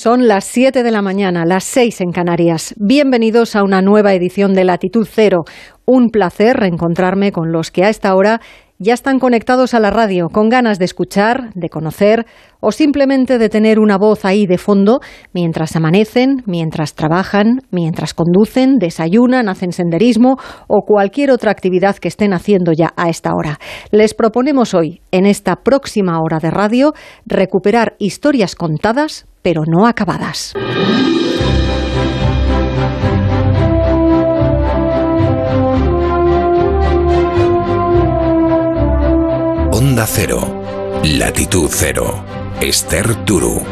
Son las 7 de la mañana, las 6 en Canarias. Bienvenidos a una nueva edición de Latitud Cero. Un placer reencontrarme con los que a esta hora ya están conectados a la radio, con ganas de escuchar, de conocer o simplemente de tener una voz ahí de fondo mientras amanecen, mientras trabajan, mientras conducen, desayunan, hacen senderismo o cualquier otra actividad que estén haciendo ya a esta hora. Les proponemos hoy, en esta próxima hora de radio, recuperar historias contadas pero no acabadas. Onda Cero, Latitud Cero, Esther Turu.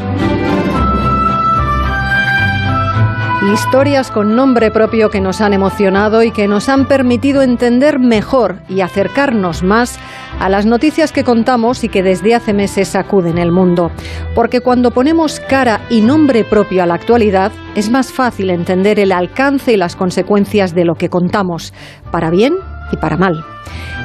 Historias con nombre propio que nos han emocionado y que nos han permitido entender mejor y acercarnos más a las noticias que contamos y que desde hace meses sacuden el mundo. Porque cuando ponemos cara y nombre propio a la actualidad, es más fácil entender el alcance y las consecuencias de lo que contamos, para bien y para mal.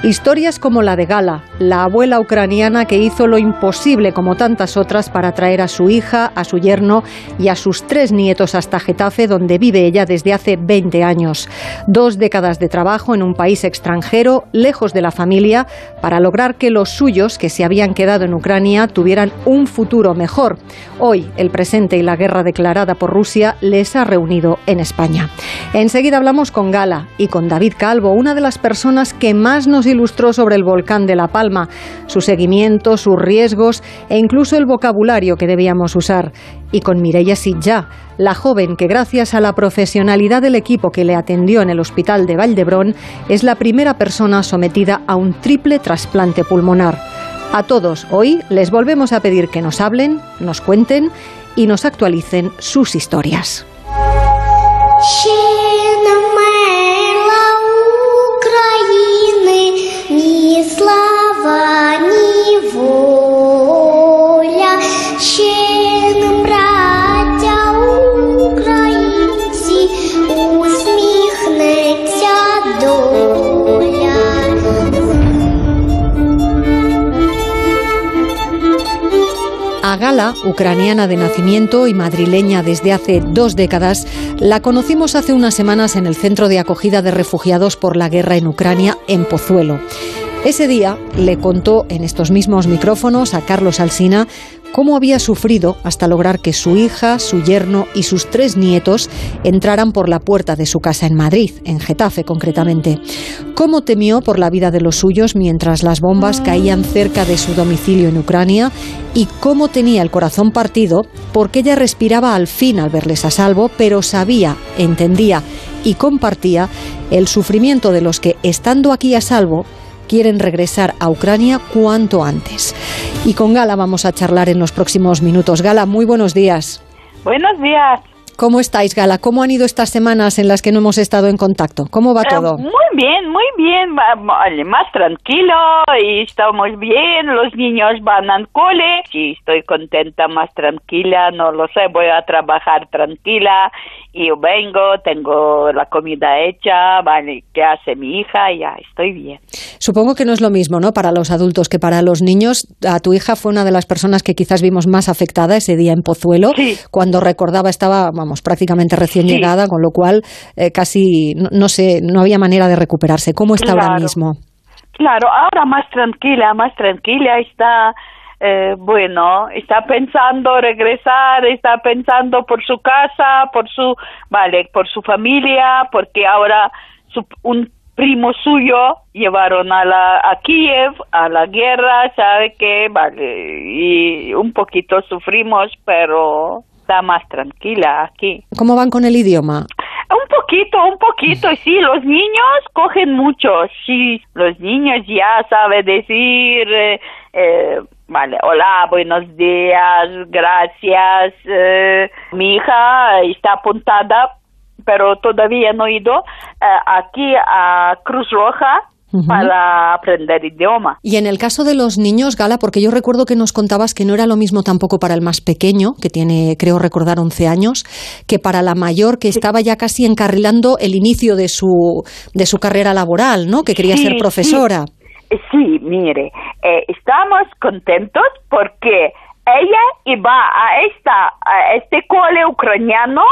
Historias como la de Gala, la abuela ucraniana que hizo lo imposible como tantas otras para traer a su hija, a su yerno y a sus tres nietos hasta Getafe, donde vive ella desde hace 20 años. Dos décadas de trabajo en un país extranjero, lejos de la familia, para lograr que los suyos, que se habían quedado en Ucrania, tuvieran un futuro mejor. Hoy, el presente y la guerra declarada por Rusia les ha reunido en España. Enseguida hablamos con Gala y con David Calvo, una de las personas que más nos ilustró sobre el volcán de La Palma, su seguimiento, sus riesgos e incluso el vocabulario que debíamos usar. Y con Mireia Sitja, la joven que gracias a la profesionalidad del equipo que le atendió en el hospital de Valdebrón es la primera persona sometida a un triple trasplante pulmonar. A todos hoy les volvemos a pedir que nos hablen, nos cuenten y nos actualicen sus historias. A Gala, ucraniana de nacimiento y madrileña desde hace dos décadas, la conocimos hace unas semanas en el centro de acogida de refugiados por la guerra en Ucrania, en Pozuelo. Ese día le contó en estos mismos micrófonos a Carlos Alsina cómo había sufrido hasta lograr que su hija, su yerno y sus tres nietos entraran por la puerta de su casa en Madrid, en Getafe concretamente. Cómo temió por la vida de los suyos mientras las bombas caían cerca de su domicilio en Ucrania y cómo tenía el corazón partido porque ella respiraba al fin al verles a salvo, pero sabía, entendía y compartía el sufrimiento de los que, estando aquí a salvo, quieren regresar a Ucrania cuanto antes. Y con Gala vamos a charlar en los próximos minutos. Gala, muy buenos días. Buenos días. ¿Cómo estáis, Gala? ¿Cómo han ido estas semanas en las que no hemos estado en contacto? ¿Cómo va Eh, todo? muy bien, muy bien. Más tranquilo y estamos bien. Los niños van al cole. Sí, estoy contenta, más tranquila. No lo sé, voy a trabajar tranquila. Y yo vengo, tengo la comida hecha. Vale, ¿qué hace mi hija? Ya, estoy bien. Supongo que no es lo mismo, ¿no? Para los adultos que para los niños. A tu hija fue una de las personas que quizás vimos más afectada ese día en Pozuelo. Sí. Cuando recordaba estaba, vamos, prácticamente recién Sí. llegada, con lo cual eh, casi, no, no sé, no había manera de recuperarse. ¿Cómo está ahora mismo? Claro, ahora más tranquila, más tranquila está, eh, bueno, está pensando regresar, está pensando por su casa, por su, vale, por su familia, porque ahora su, un primo suyo llevaron a la a Kiev a la guerra, sabe que, vale, y un poquito sufrimos, pero está más tranquila aquí. ¿Cómo van con el idioma? Un poquito, un poquito, sí, los niños cogen mucho, sí, los niños ya saben decir, eh, eh, vale, hola, buenos días, gracias, eh, mi hija está apuntada, pero todavía no he ido eh, aquí a Cruz Roja para aprender idioma. Y en el caso de los niños, Gala, porque yo recuerdo que nos contabas que no era lo mismo tampoco para el más pequeño, que tiene, creo recordar, 11 años, que para la mayor, que estaba ya casi encarrilando el inicio de su, de su carrera laboral, ¿no? Que quería Sí, ser profesora. Sí, mire, eh, estamos contentos porque ella iba a esta a este cole ucraniano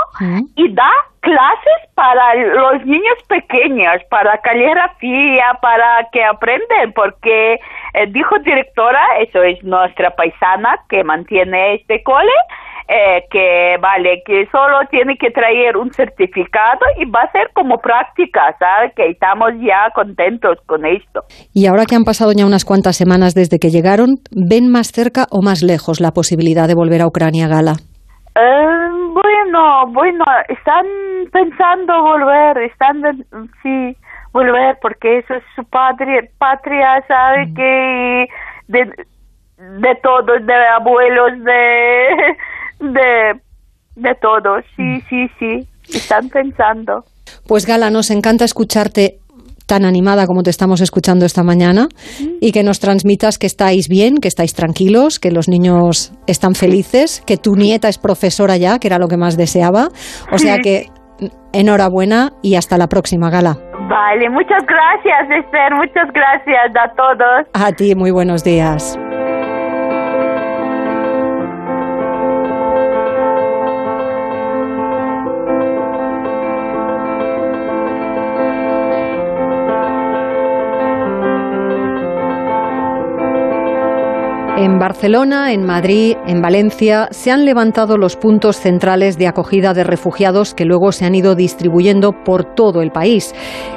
y da clases para los niños pequeños, para caligrafía, para que aprenden, porque eh, dijo directora, eso es nuestra paisana que mantiene este cole, eh, que vale, que solo tiene que traer un certificado y va a ser como práctica, ¿sabes? Que estamos ya contentos con esto. Y ahora que han pasado ya unas cuantas semanas desde que llegaron, ¿ven más cerca o más lejos la posibilidad de volver a Ucrania, Gala? Eh, bueno, bueno, están pensando volver, están, sí, volver, porque eso es su patria, patria sabe mm. que de, de todos, de abuelos, de, de, de todos, sí, mm. sí, sí, están pensando. Pues Gala, nos encanta escucharte tan animada como te estamos escuchando esta mañana y que nos transmitas que estáis bien, que estáis tranquilos, que los niños están felices, que tu nieta es profesora ya, que era lo que más deseaba. O sea que enhorabuena y hasta la próxima, Gala. Vale, muchas gracias, Esther, muchas gracias a todos. A ti, muy buenos días. En Barcelona, en Madrid, en Valencia se han levantado los puntos centrales de acogida de refugiados que luego se han ido distribuyendo por todo el país.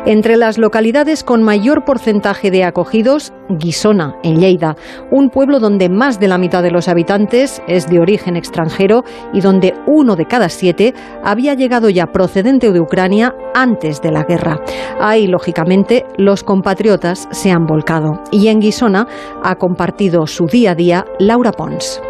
Entre las localidades con mayor porcentaje de acogidos, Guisona, en Lleida, un pueblo donde más de la mitad de los habitantes es de origen extranjero y donde uno de cada siete había llegado ya procedente de Ucrania antes de la guerra. Ahí, lógicamente, los compatriotas se han volcado y en Guisona ha compartido su día día Laura Pons.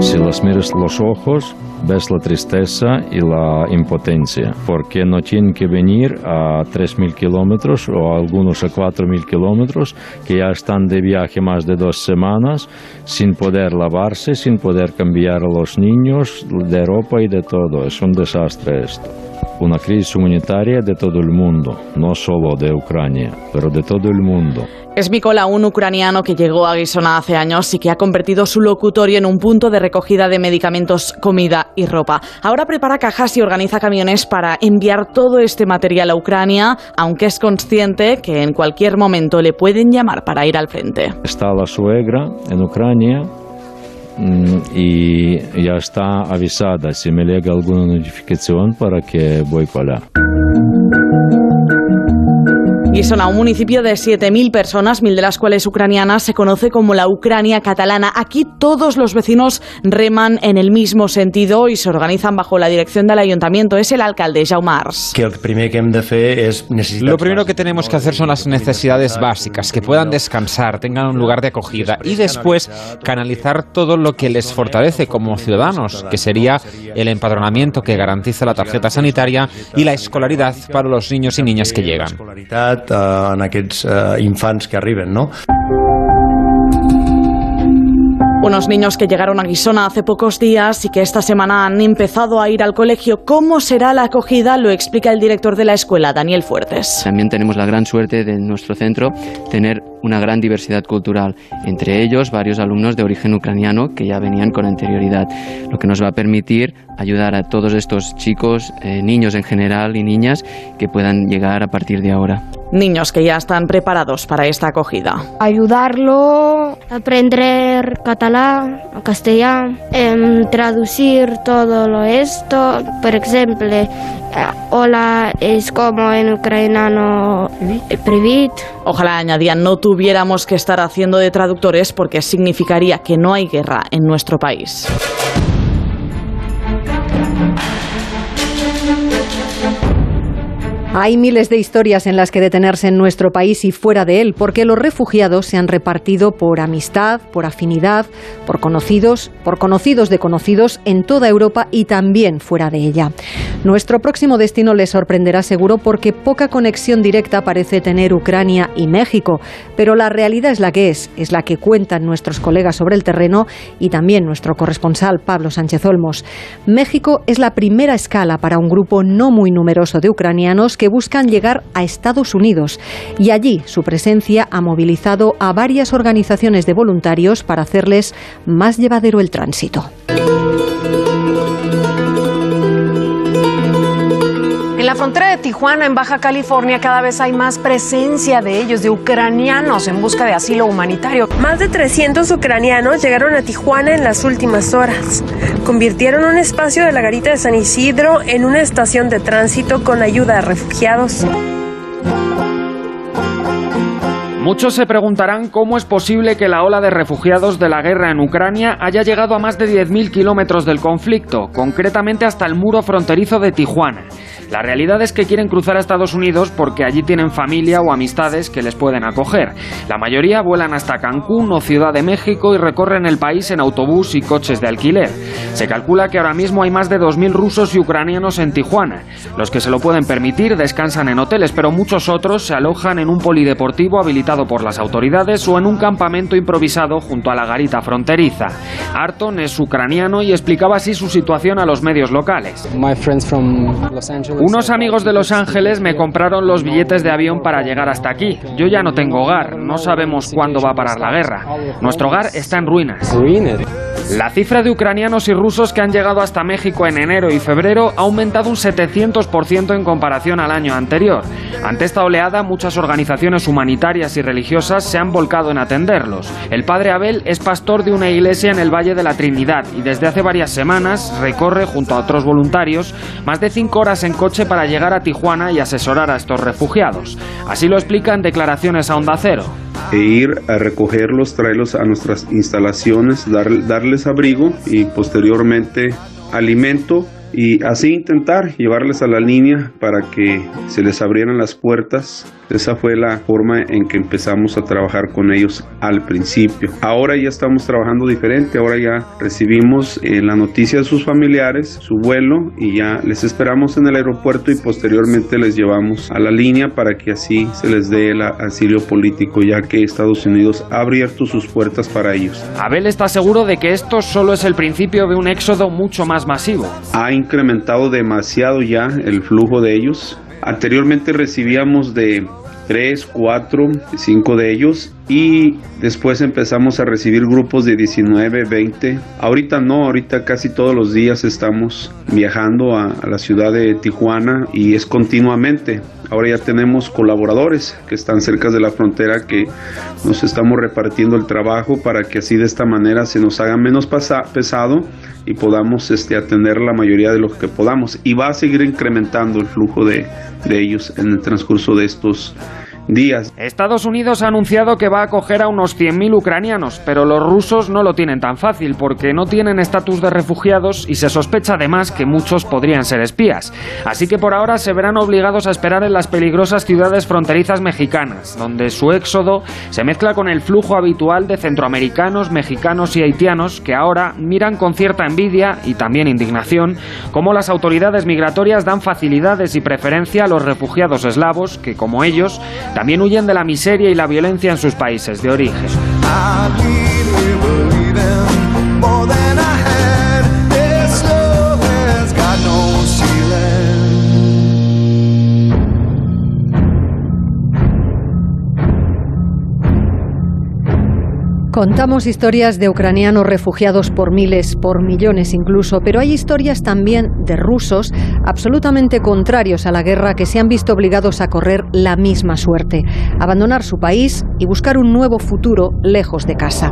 Si los miras los ojos, ves la tristeza y la impotencia, porque no tienen que venir a 3.000 kilómetros o algunos a 4.000 kilómetros, que ya están de viaje más de dos semanas, sin poder lavarse, sin poder cambiar a los niños de ropa y de todo. Es un desastre esto una crisis humanitaria de todo el mundo, no solo de Ucrania, pero de todo el mundo. Es Mikola, un ucraniano que llegó a Gisona hace años y que ha convertido su locutorio en un punto de recogida de medicamentos, comida y ropa. Ahora prepara cajas y organiza camiones para enviar todo este material a Ucrania, aunque es consciente que en cualquier momento le pueden llamar para ir al frente. Está la suegra en Ucrania y ya está avisada si me llega alguna notificación para que voy para allá. Y son a un municipio de 7.000 personas, mil de las cuales ucranianas, se conoce como la Ucrania catalana. Aquí todos los vecinos reman en el mismo sentido y se organizan bajo la dirección del ayuntamiento. Es el alcalde, Jaume Ars. Que Lo primero que tenemos que hacer son las necesidades básicas, que puedan descansar, tengan un lugar de acogida y después canalizar todo lo que les fortalece como ciudadanos, que sería el empadronamiento que garantiza la tarjeta sanitaria y la escolaridad para los niños y niñas que llegan. Eh, en aquests eh, infants que arriben, no? Unos niños que llegaron a Guisona hace pocos días y que esta semana han empezado a ir al colegio. ¿Cómo será la acogida? Lo explica el director de la escuela, Daniel Fuertes. También tenemos la gran suerte de nuestro centro tener una gran diversidad cultural, entre ellos varios alumnos de origen ucraniano que ya venían con anterioridad, lo que nos va a permitir ayudar a todos estos chicos, eh, niños en general y niñas que puedan llegar a partir de ahora. Niños que ya están preparados para esta acogida. Ayudarlo a aprender catalán, castellano, em, traducir todo lo esto. Por ejemplo, eh, hola es como en ucraniano privit. Ojalá añadían no tuviéramos que estar haciendo de traductores porque significaría que no hay guerra en nuestro país. Hay miles de historias en las que detenerse en nuestro país y fuera de él, porque los refugiados se han repartido por amistad, por afinidad, por conocidos, por conocidos de conocidos en toda Europa y también fuera de ella. Nuestro próximo destino les sorprenderá seguro porque poca conexión directa parece tener Ucrania y México, pero la realidad es la que es, es la que cuentan nuestros colegas sobre el terreno y también nuestro corresponsal Pablo Sánchez Olmos. México es la primera escala para un grupo no muy numeroso de ucranianos que buscan llegar a Estados Unidos. Y allí su presencia ha movilizado a varias organizaciones de voluntarios para hacerles más llevadero el tránsito. La frontera de Tijuana, en Baja California, cada vez hay más presencia de ellos, de ucranianos en busca de asilo humanitario. Más de 300 ucranianos llegaron a Tijuana en las últimas horas. Convirtieron un espacio de la garita de San Isidro en una estación de tránsito con ayuda a refugiados. Muchos se preguntarán cómo es posible que la ola de refugiados de la guerra en Ucrania haya llegado a más de 10.000 kilómetros del conflicto, concretamente hasta el muro fronterizo de Tijuana. La realidad es que quieren cruzar a Estados Unidos porque allí tienen familia o amistades que les pueden acoger. La mayoría vuelan hasta Cancún o Ciudad de México y recorren el país en autobús y coches de alquiler. Se calcula que ahora mismo hay más de 2.000 rusos y ucranianos en Tijuana. Los que se lo pueden permitir descansan en hoteles, pero muchos otros se alojan en un polideportivo habilitado por las autoridades o en un campamento improvisado junto a la garita fronteriza. Arton es ucraniano y explicaba así su situación a los medios locales. Unos amigos de Los Ángeles me compraron los billetes de avión para llegar hasta aquí. Yo ya no tengo hogar, no sabemos cuándo va a parar la guerra. Nuestro hogar está en ruinas. La cifra de ucranianos y rusos que han llegado hasta México en enero y febrero ha aumentado un 700% en comparación al año anterior. Ante esta oleada, muchas organizaciones humanitarias y religiosas se han volcado en atenderlos. El padre Abel es pastor de una iglesia en el Valle de la Trinidad y desde hace varias semanas recorre, junto a otros voluntarios, más de cinco horas en coche para llegar a Tijuana y asesorar a estos refugiados. Así lo explica en declaraciones a Onda Cero e ir a recogerlos, traerlos a nuestras instalaciones, darles abrigo y posteriormente alimento y así intentar llevarles a la línea para que se les abrieran las puertas. Esa fue la forma en que empezamos a trabajar con ellos al principio. Ahora ya estamos trabajando diferente, ahora ya recibimos eh, la noticia de sus familiares, su vuelo y ya les esperamos en el aeropuerto y posteriormente les llevamos a la línea para que así se les dé el asilo político ya que Estados Unidos ha abierto sus puertas para ellos. Abel está seguro de que esto solo es el principio de un éxodo mucho más masivo incrementado demasiado ya el flujo de ellos. Anteriormente recibíamos de 3, 4, 5 de ellos y después empezamos a recibir grupos de 19, 20. Ahorita no, ahorita casi todos los días estamos viajando a, a, la ciudad de Tijuana y es continuamente. Ahora ya tenemos colaboradores que están cerca de la frontera que nos estamos repartiendo el trabajo para que así de esta manera se nos haga menos pesado y podamos este, atender la mayoría de lo que podamos. Y va a seguir incrementando el flujo de, de ellos en el transcurso de estos Estados Unidos ha anunciado que va a acoger a unos 100.000 ucranianos, pero los rusos no lo tienen tan fácil porque no tienen estatus de refugiados y se sospecha además que muchos podrían ser espías. Así que por ahora se verán obligados a esperar en las peligrosas ciudades fronterizas mexicanas, donde su éxodo se mezcla con el flujo habitual de centroamericanos, mexicanos y haitianos que ahora miran con cierta envidia y también indignación cómo las autoridades migratorias dan facilidades y preferencia a los refugiados eslavos que, como ellos, también huyen de la miseria y la violencia en sus países de origen. Contamos historias de ucranianos refugiados por miles, por millones incluso, pero hay historias también de rusos absolutamente contrarios a la guerra que se han visto obligados a correr la misma suerte, abandonar su país y buscar un nuevo futuro lejos de casa.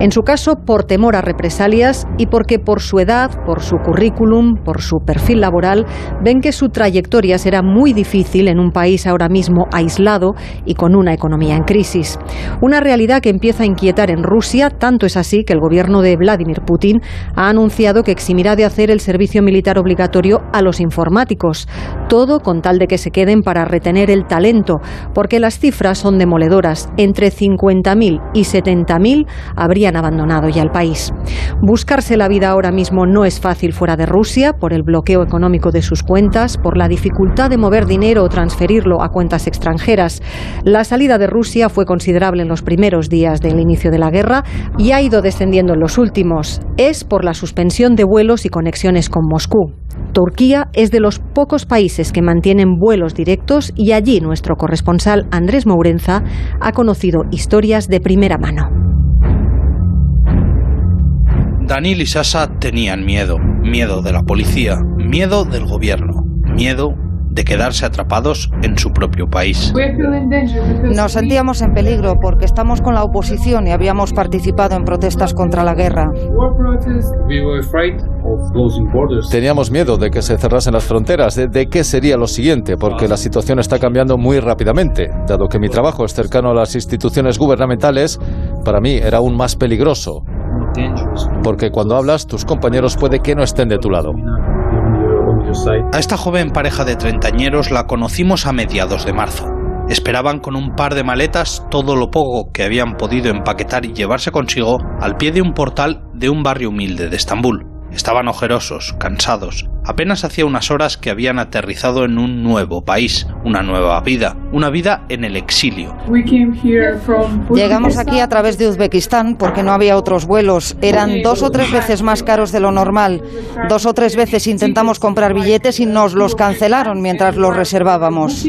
En su caso, por temor a represalias y porque por su edad, por su currículum, por su perfil laboral, ven que su trayectoria será muy difícil en un país ahora mismo aislado y con una economía en crisis. Una realidad que empieza a inquietar en Rusia, tanto es así que el gobierno de Vladimir Putin ha anunciado que eximirá de hacer el servicio militar obligatorio a los informáticos, todo con tal de que se queden para retener el talento, porque las cifras son demoledoras. Entre 50.000 y 70.000 habrían abandonado ya el país. Buscarse la vida ahora mismo no es fácil fuera de Rusia por el bloqueo económico de sus cuentas, por la dificultad de mover dinero o transferirlo a cuentas extranjeras. La salida de Rusia fue considerable en los primeros días del inicio de la guerra y ha ido descendiendo en los últimos. Es por la suspensión de vuelos y conexiones con Moscú. Turquía es de los pocos países que mantienen vuelos directos y allí nuestro corresponsal Andrés Mourenza ha conocido historias de primera mano. Daniel y Sasa tenían miedo, miedo de la policía, miedo del gobierno, miedo de quedarse atrapados en su propio país. Nos sentíamos en peligro porque estamos con la oposición y habíamos participado en protestas contra la guerra. Teníamos miedo de que se cerrasen las fronteras, de, de, qué sería lo siguiente, porque la situación está cambiando muy rápidamente. Dado que mi trabajo es cercano a las instituciones gubernamentales, para mí era aún más peligroso. Porque cuando hablas, tus compañeros puede que no estén de tu lado. A esta joven pareja de treintañeros la conocimos a mediados de marzo. Esperaban con un par de maletas todo lo poco que habían podido empaquetar y llevarse consigo al pie de un portal de un barrio humilde de Estambul. Estaban ojerosos, cansados. Apenas hacía unas horas que habían aterrizado en un nuevo país, una nueva vida, una vida en el exilio. Llegamos aquí a través de Uzbekistán porque no había otros vuelos. Eran dos o tres veces más caros de lo normal. Dos o tres veces intentamos comprar billetes y nos los cancelaron mientras los reservábamos.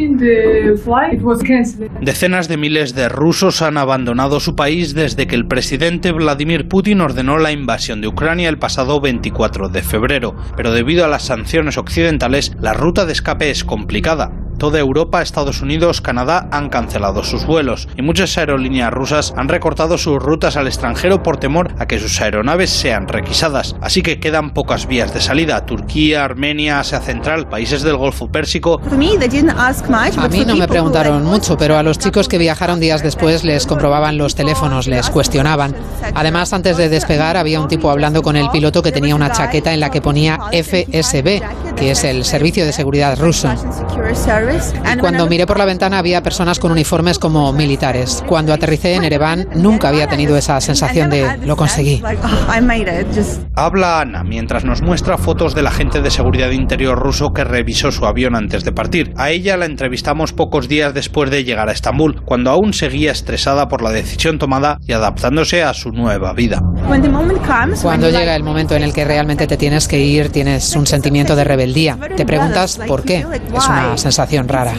Decenas de miles de rusos han abandonado su país desde que el presidente Vladimir Putin ordenó la invasión de Ucrania el pasado 24 de febrero, pero debido a las sanciones occidentales, la ruta de escape es complicada. Toda Europa, Estados Unidos, Canadá han cancelado sus vuelos y muchas aerolíneas rusas han recortado sus rutas al extranjero por temor a que sus aeronaves sean requisadas. Así que quedan pocas vías de salida. Turquía, Armenia, Asia Central, países del Golfo Pérsico. A mí no me preguntaron mucho, pero a los chicos que viajaron días después les comprobaban los teléfonos, les cuestionaban. Además, antes de despegar había un tipo hablando con el piloto que tenía una chaqueta en la que ponía FSB, que es el Servicio de Seguridad ruso. Y cuando miré por la ventana había personas con uniformes como militares. Cuando aterricé en Ereván nunca había tenido esa sensación de lo conseguí. Habla Ana mientras nos muestra fotos del agente de seguridad interior ruso que revisó su avión antes de partir. A ella la entrevistamos pocos días después de llegar a Estambul, cuando aún seguía estresada por la decisión tomada y adaptándose a su nueva vida. Cuando llega el momento en el que realmente te tienes que ir, tienes un sentimiento de rebeldía. Te preguntas por qué. Es una sensación rara.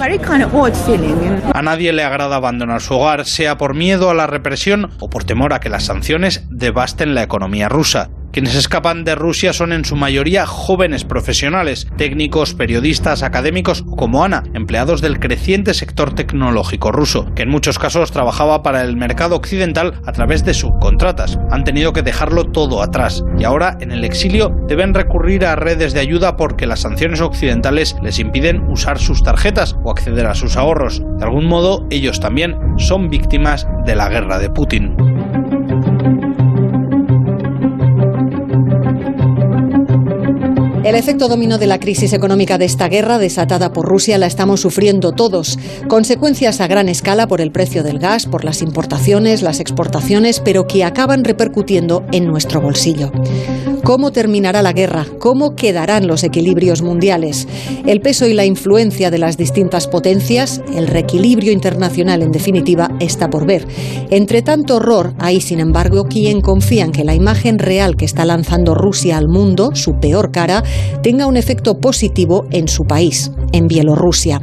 A nadie le agrada abandonar su hogar, sea por miedo a la represión o por temor a que las sanciones devasten la economía rusa. Quienes escapan de Rusia son en su mayoría jóvenes profesionales, técnicos, periodistas, académicos como Ana, empleados del creciente sector tecnológico ruso, que en muchos casos trabajaba para el mercado occidental a través de subcontratas. Han tenido que dejarlo todo atrás y ahora en el exilio deben recurrir a redes de ayuda porque las sanciones occidentales les impiden usar sus tarjetas o acceder a sus ahorros. De algún modo, ellos también son víctimas de la guerra de Putin. El efecto dominó de la crisis económica de esta guerra desatada por Rusia la estamos sufriendo todos. Consecuencias a gran escala por el precio del gas, por las importaciones, las exportaciones, pero que acaban repercutiendo en nuestro bolsillo. ¿Cómo terminará la guerra? ¿Cómo quedarán los equilibrios mundiales? El peso y la influencia de las distintas potencias, el reequilibrio internacional en definitiva, está por ver. Entre tanto horror, hay sin embargo quien confía en que la imagen real que está lanzando Rusia al mundo, su peor cara, tenga un efecto positivo en su país, en Bielorrusia.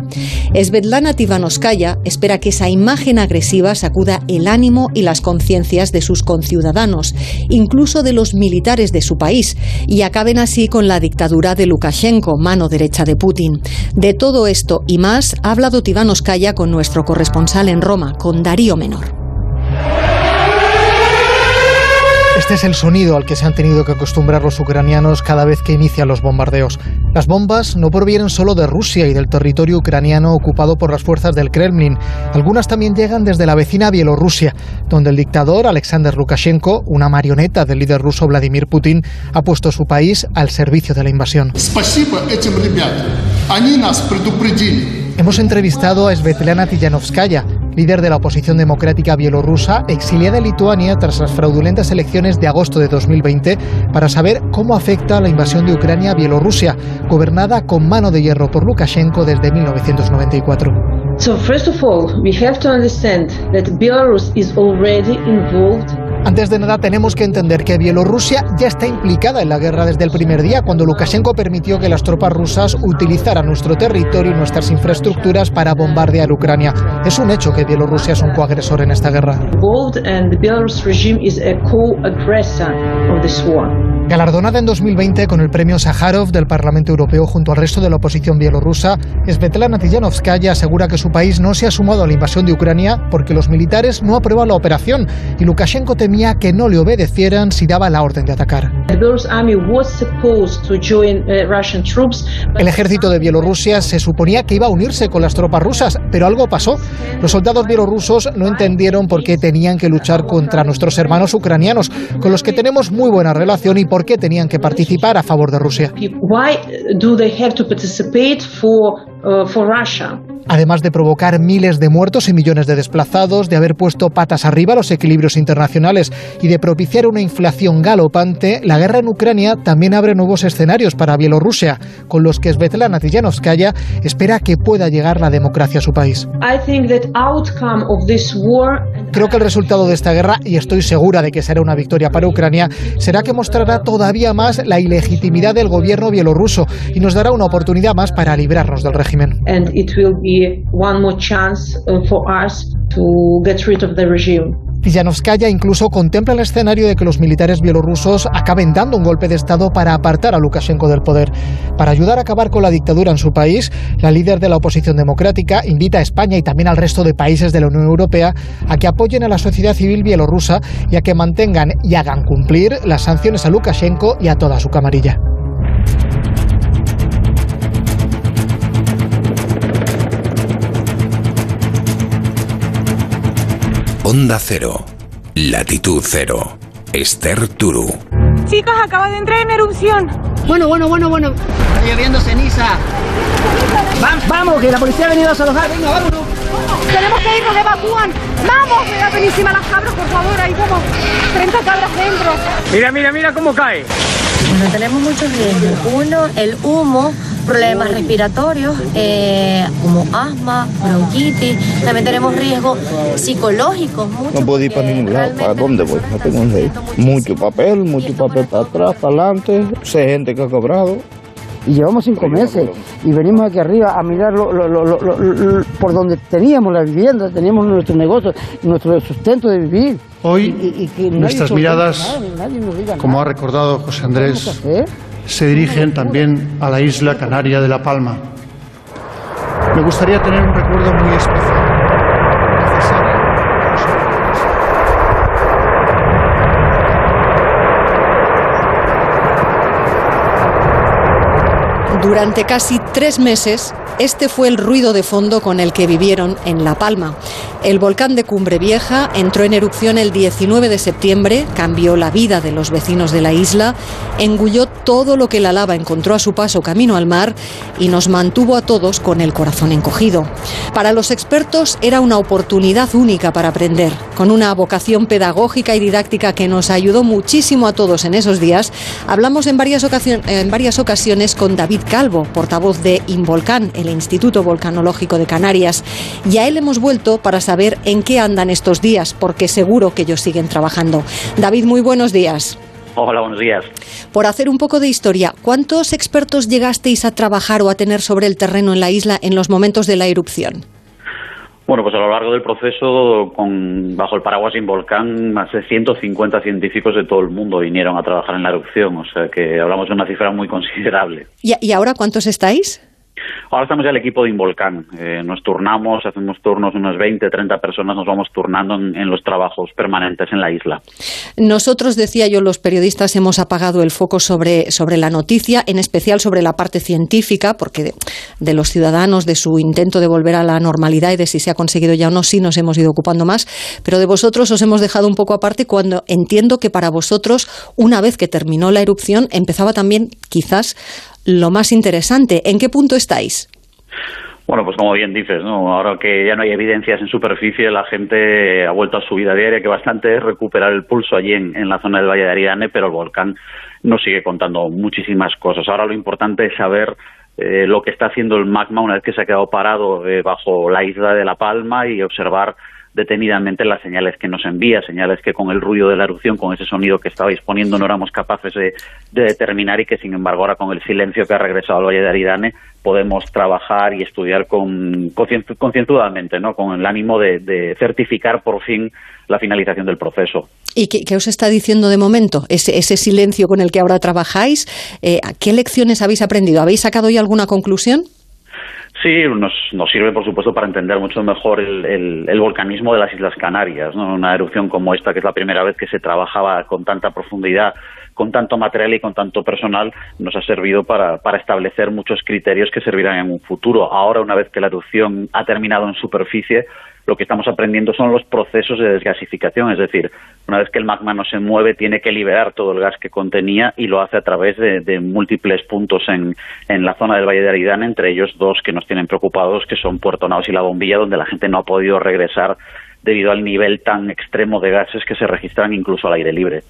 Svetlana Tivanovskaya espera que esa imagen agresiva sacuda el ánimo y las conciencias de sus conciudadanos, incluso de los militares de su país y acaben así con la dictadura de Lukashenko, mano derecha de Putin. De todo esto y más ha hablado Tivanovskaya con nuestro corresponsal en Roma, con Darío Menor. Este es el sonido al que se han tenido que acostumbrar los ucranianos cada vez que inician los bombardeos. Las bombas no provienen solo de Rusia y del territorio ucraniano ocupado por las fuerzas del Kremlin. Algunas también llegan desde la vecina Bielorrusia, donde el dictador Alexander Lukashenko, una marioneta del líder ruso Vladimir Putin, ha puesto su país al servicio de la invasión. Hemos entrevistado a Svetlana Tijanovskaya, líder de la oposición democrática bielorrusa, exiliada en Lituania tras las fraudulentas elecciones de agosto de 2020, para saber cómo afecta la invasión de Ucrania a Bielorrusia, gobernada con mano de hierro por Lukashenko desde 1994. So first of all, we have to understand that Belarus is already involved Antes de nada, tenemos que entender que Bielorrusia ya está implicada en la guerra desde el primer día, cuando Lukashenko permitió que las tropas rusas utilizaran nuestro territorio y nuestras infraestructuras para bombardear Ucrania. Es un hecho que Bielorrusia es un coagresor en esta guerra. Galardonada en 2020 con el premio Sájarov del Parlamento Europeo junto al resto de la oposición bielorrusa, Svetlana Tijanovskaya asegura que su país no se ha sumado a la invasión de Ucrania porque los militares no aprueban la operación y Lukashenko temía que no le obedecieran si daba la orden de atacar. El ejército de Bielorrusia se suponía que iba a unirse con las tropas rusas, pero algo pasó. Los soldados bielorrusos no entendieron por qué tenían que luchar contra nuestros hermanos ucranianos, con los que tenemos muy buena relación y por qué tenían que participar a favor de Rusia. Además de provocar miles de muertos y millones de desplazados, de haber puesto patas arriba los equilibrios internacionales y de propiciar una inflación galopante, la guerra en Ucrania también abre nuevos escenarios para Bielorrusia, con los que Svetlana Tijanovskaya espera que pueda llegar la democracia a su país. Creo que el resultado de esta guerra, y estoy segura de que será una victoria para Ucrania, será que mostrará todavía más la ilegitimidad del gobierno bielorruso y nos dará una oportunidad más para librarnos del régimen. Tijanovskaya incluso contempla el escenario de que los militares bielorrusos acaben dando un golpe de Estado para apartar a Lukashenko del poder. Para ayudar a acabar con la dictadura en su país, la líder de la oposición democrática invita a España y también al resto de países de la Unión Europea a que apoyen a la sociedad civil bielorrusa y a que mantengan y hagan cumplir las sanciones a Lukashenko y a toda su camarilla. Onda Cero, Latitud Cero, Esther Turu. Chicos, acaba de entrar en erupción. Bueno, bueno, bueno, bueno. Está lloviendo ceniza. Vamos, vamos, que la policía ha venido a desalojar. Venga, vámonos. Tenemos que irnos, evacúan. Vamos, mira buenísima las cabras, por favor. Hay como 30 cabras dentro. Mira, mira, mira cómo cae. Bueno, tenemos muchos riesgos. Uno, el humo, problemas respiratorios, eh, como asma, bronquitis. También tenemos riesgos psicológicos. No puedo ir para ningún lado. ¿Para dónde voy? No tengo un Mucho papel, mucho papel para atrás, para adelante. Sé gente que ha cobrado. Y llevamos cinco meses y venimos aquí arriba a mirar por donde teníamos la vivienda, teníamos nuestro negocio, nuestro sustento de vivir. Hoy nuestras miradas, como ha recordado José Andrés, se dirigen también a la isla canaria de La Palma. Me gustaría tener un recuerdo muy especial. Durante casi tres meses, este fue el ruido de fondo con el que vivieron en La Palma. El volcán de Cumbre Vieja entró en erupción el 19 de septiembre, cambió la vida de los vecinos de la isla, engulló todo lo que la lava encontró a su paso camino al mar y nos mantuvo a todos con el corazón encogido. Para los expertos era una oportunidad única para aprender, con una vocación pedagógica y didáctica que nos ayudó muchísimo a todos en esos días. Hablamos en varias, ocasiones con David Calvo, portavoz de Involcán, el Instituto Volcanológico de Canarias, y a él hemos vuelto para saber en qué andan estos días, porque seguro que ellos siguen trabajando. David, muy buenos días. Hola, buenos días. Por hacer un poco de historia, ¿cuántos expertos llegasteis a trabajar o a tener sobre el terreno en la isla en los momentos de la erupción? Bueno, pues a lo largo del proceso, con, bajo el paraguas Volcán, más de 150 científicos de todo el mundo vinieron a trabajar en la erupción, o sea que hablamos de una cifra muy considerable. y ahora cuántos estáis? Ahora estamos ya el equipo de Involcán. Eh, nos turnamos, hacemos turnos, unas 20, 30 personas nos vamos turnando en, los trabajos permanentes en la isla. Nosotros, decía yo, los periodistas hemos apagado el foco sobre, sobre la noticia, en especial sobre la parte científica, porque de, los ciudadanos, de su intento de volver a la normalidad y de si se ha conseguido ya o no, sí nos hemos ido ocupando más. Pero de vosotros os hemos dejado un poco aparte cuando entiendo que para vosotros, una vez que terminó la erupción, empezaba también quizás lo más interesante. ¿En qué punto estáis? Bueno, pues como bien dices, ¿no? ahora que ya no hay evidencias en superficie, la gente ha vuelto a su vida diaria, que bastante es recuperar el pulso allí en, la zona del Valle de Ariane, pero el volcán nos sigue contando muchísimas cosas. Ahora lo importante es saber eh, lo que está haciendo el magma una vez que se ha quedado parado eh, bajo la isla de La Palma y observar detenidamente las señales que nos envía, señales que con el ruido de la erupción, con ese sonido que estabais poniendo, no éramos capaces de, determinar y que, sin embargo, ahora con el silencio que ha regresado al Valle de Aridane, podemos trabajar y estudiar con, concienzudamente, ¿no? con el ánimo de, certificar por fin la finalización del proceso. ¿Y qué, os está diciendo de momento? Ese, ese silencio con el que ahora trabajáis, eh, ¿qué lecciones habéis aprendido? ¿Habéis sacado ya alguna conclusión? Sí, nos, nos sirve, por supuesto, para entender mucho mejor el, el, volcanismo de las Islas Canarias. ¿no? Una erupción como esta, que es la primera vez que se trabajaba con tanta profundidad, con tanto material y con tanto personal, nos ha servido para, para establecer muchos criterios que servirán en un futuro. Ahora, una vez que la erupción ha terminado en superficie, lo que estamos aprendiendo son los procesos de desgasificación, es decir, una vez que el magma no se mueve, tiene que liberar todo el gas que contenía y lo hace a través de, múltiples puntos en, la zona del Valle de Aridane, entre ellos dos que nos tienen preocupados, que son Puerto Naos y La Bombilla, donde la gente no ha podido regresar debido al nivel tan extremo de gases que se registran incluso al aire libre.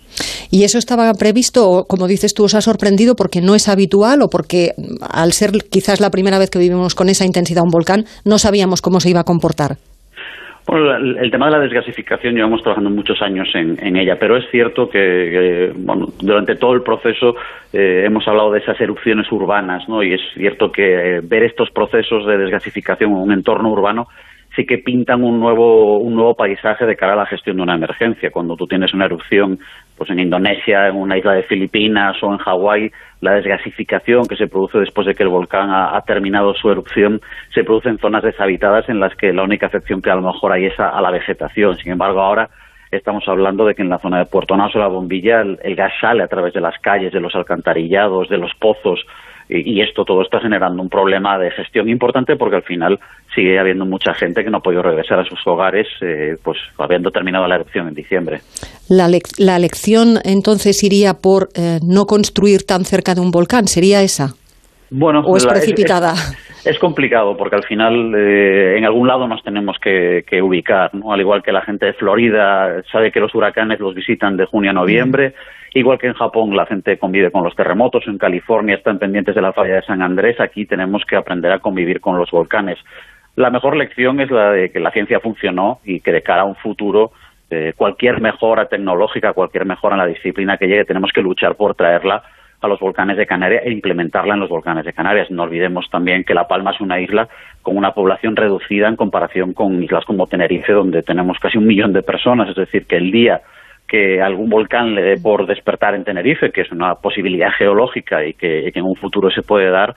¿Y eso estaba previsto o, como dices tú, os ha sorprendido porque no es habitual o porque al ser quizás la primera vez que vivimos con esa intensidad un volcán, no sabíamos cómo se iba a comportar? Bueno, el, tema de la desgasificación llevamos trabajando muchos años en, ella, pero es cierto que, durante todo el proceso eh, hemos hablado de esas erupciones urbanas, ¿no? Y es cierto que eh, ver estos procesos de desgasificación en un entorno urbano sí que pintan un nuevo, un nuevo paisaje de cara a la gestión de una emergencia. Cuando tú tienes una erupción pues en Indonesia, en una isla de Filipinas o en Hawái, la desgasificación que se produce después de que el volcán ha, terminado su erupción se produce en zonas deshabitadas en las que la única afección que a lo mejor hay es a, la vegetación. Sin embargo, ahora estamos hablando de que en la zona de Puerto Naso, la bombilla, el gas sale a través de las calles, de los alcantarillados, de los pozos, y, esto todo está generando un problema de gestión importante porque al final sigue habiendo mucha gente que no ha podido regresar a sus hogares eh, pues habiendo terminado la erupción en diciembre. La, la lección entonces iría por eh, no construir tan cerca de un volcán, ¿sería esa? Bueno, ¿O es precipitada? Es, complicado porque al final eh, en algún lado nos tenemos que, ubicar, ¿no? Al igual que la gente de Florida sabe que los huracanes los visitan de junio a noviembre, igual que en Japón la gente convive con los terremotos, en California están pendientes de la falla de San Andrés, aquí tenemos que aprender a convivir con los volcanes. La mejor lección es la de que la ciencia funcionó y que de cara a un futuro eh, cualquier mejora tecnológica, cualquier mejora en la disciplina que llegue, tenemos que luchar por traerla a los volcanes de Canarias e implementarla en los volcanes de Canarias. No olvidemos también que La Palma es una isla con una población reducida en comparación con islas como Tenerife, donde tenemos casi un millón de personas. Es decir, que el día que algún volcán le dé por despertar en Tenerife, que es una posibilidad geológica y que en un futuro se puede dar,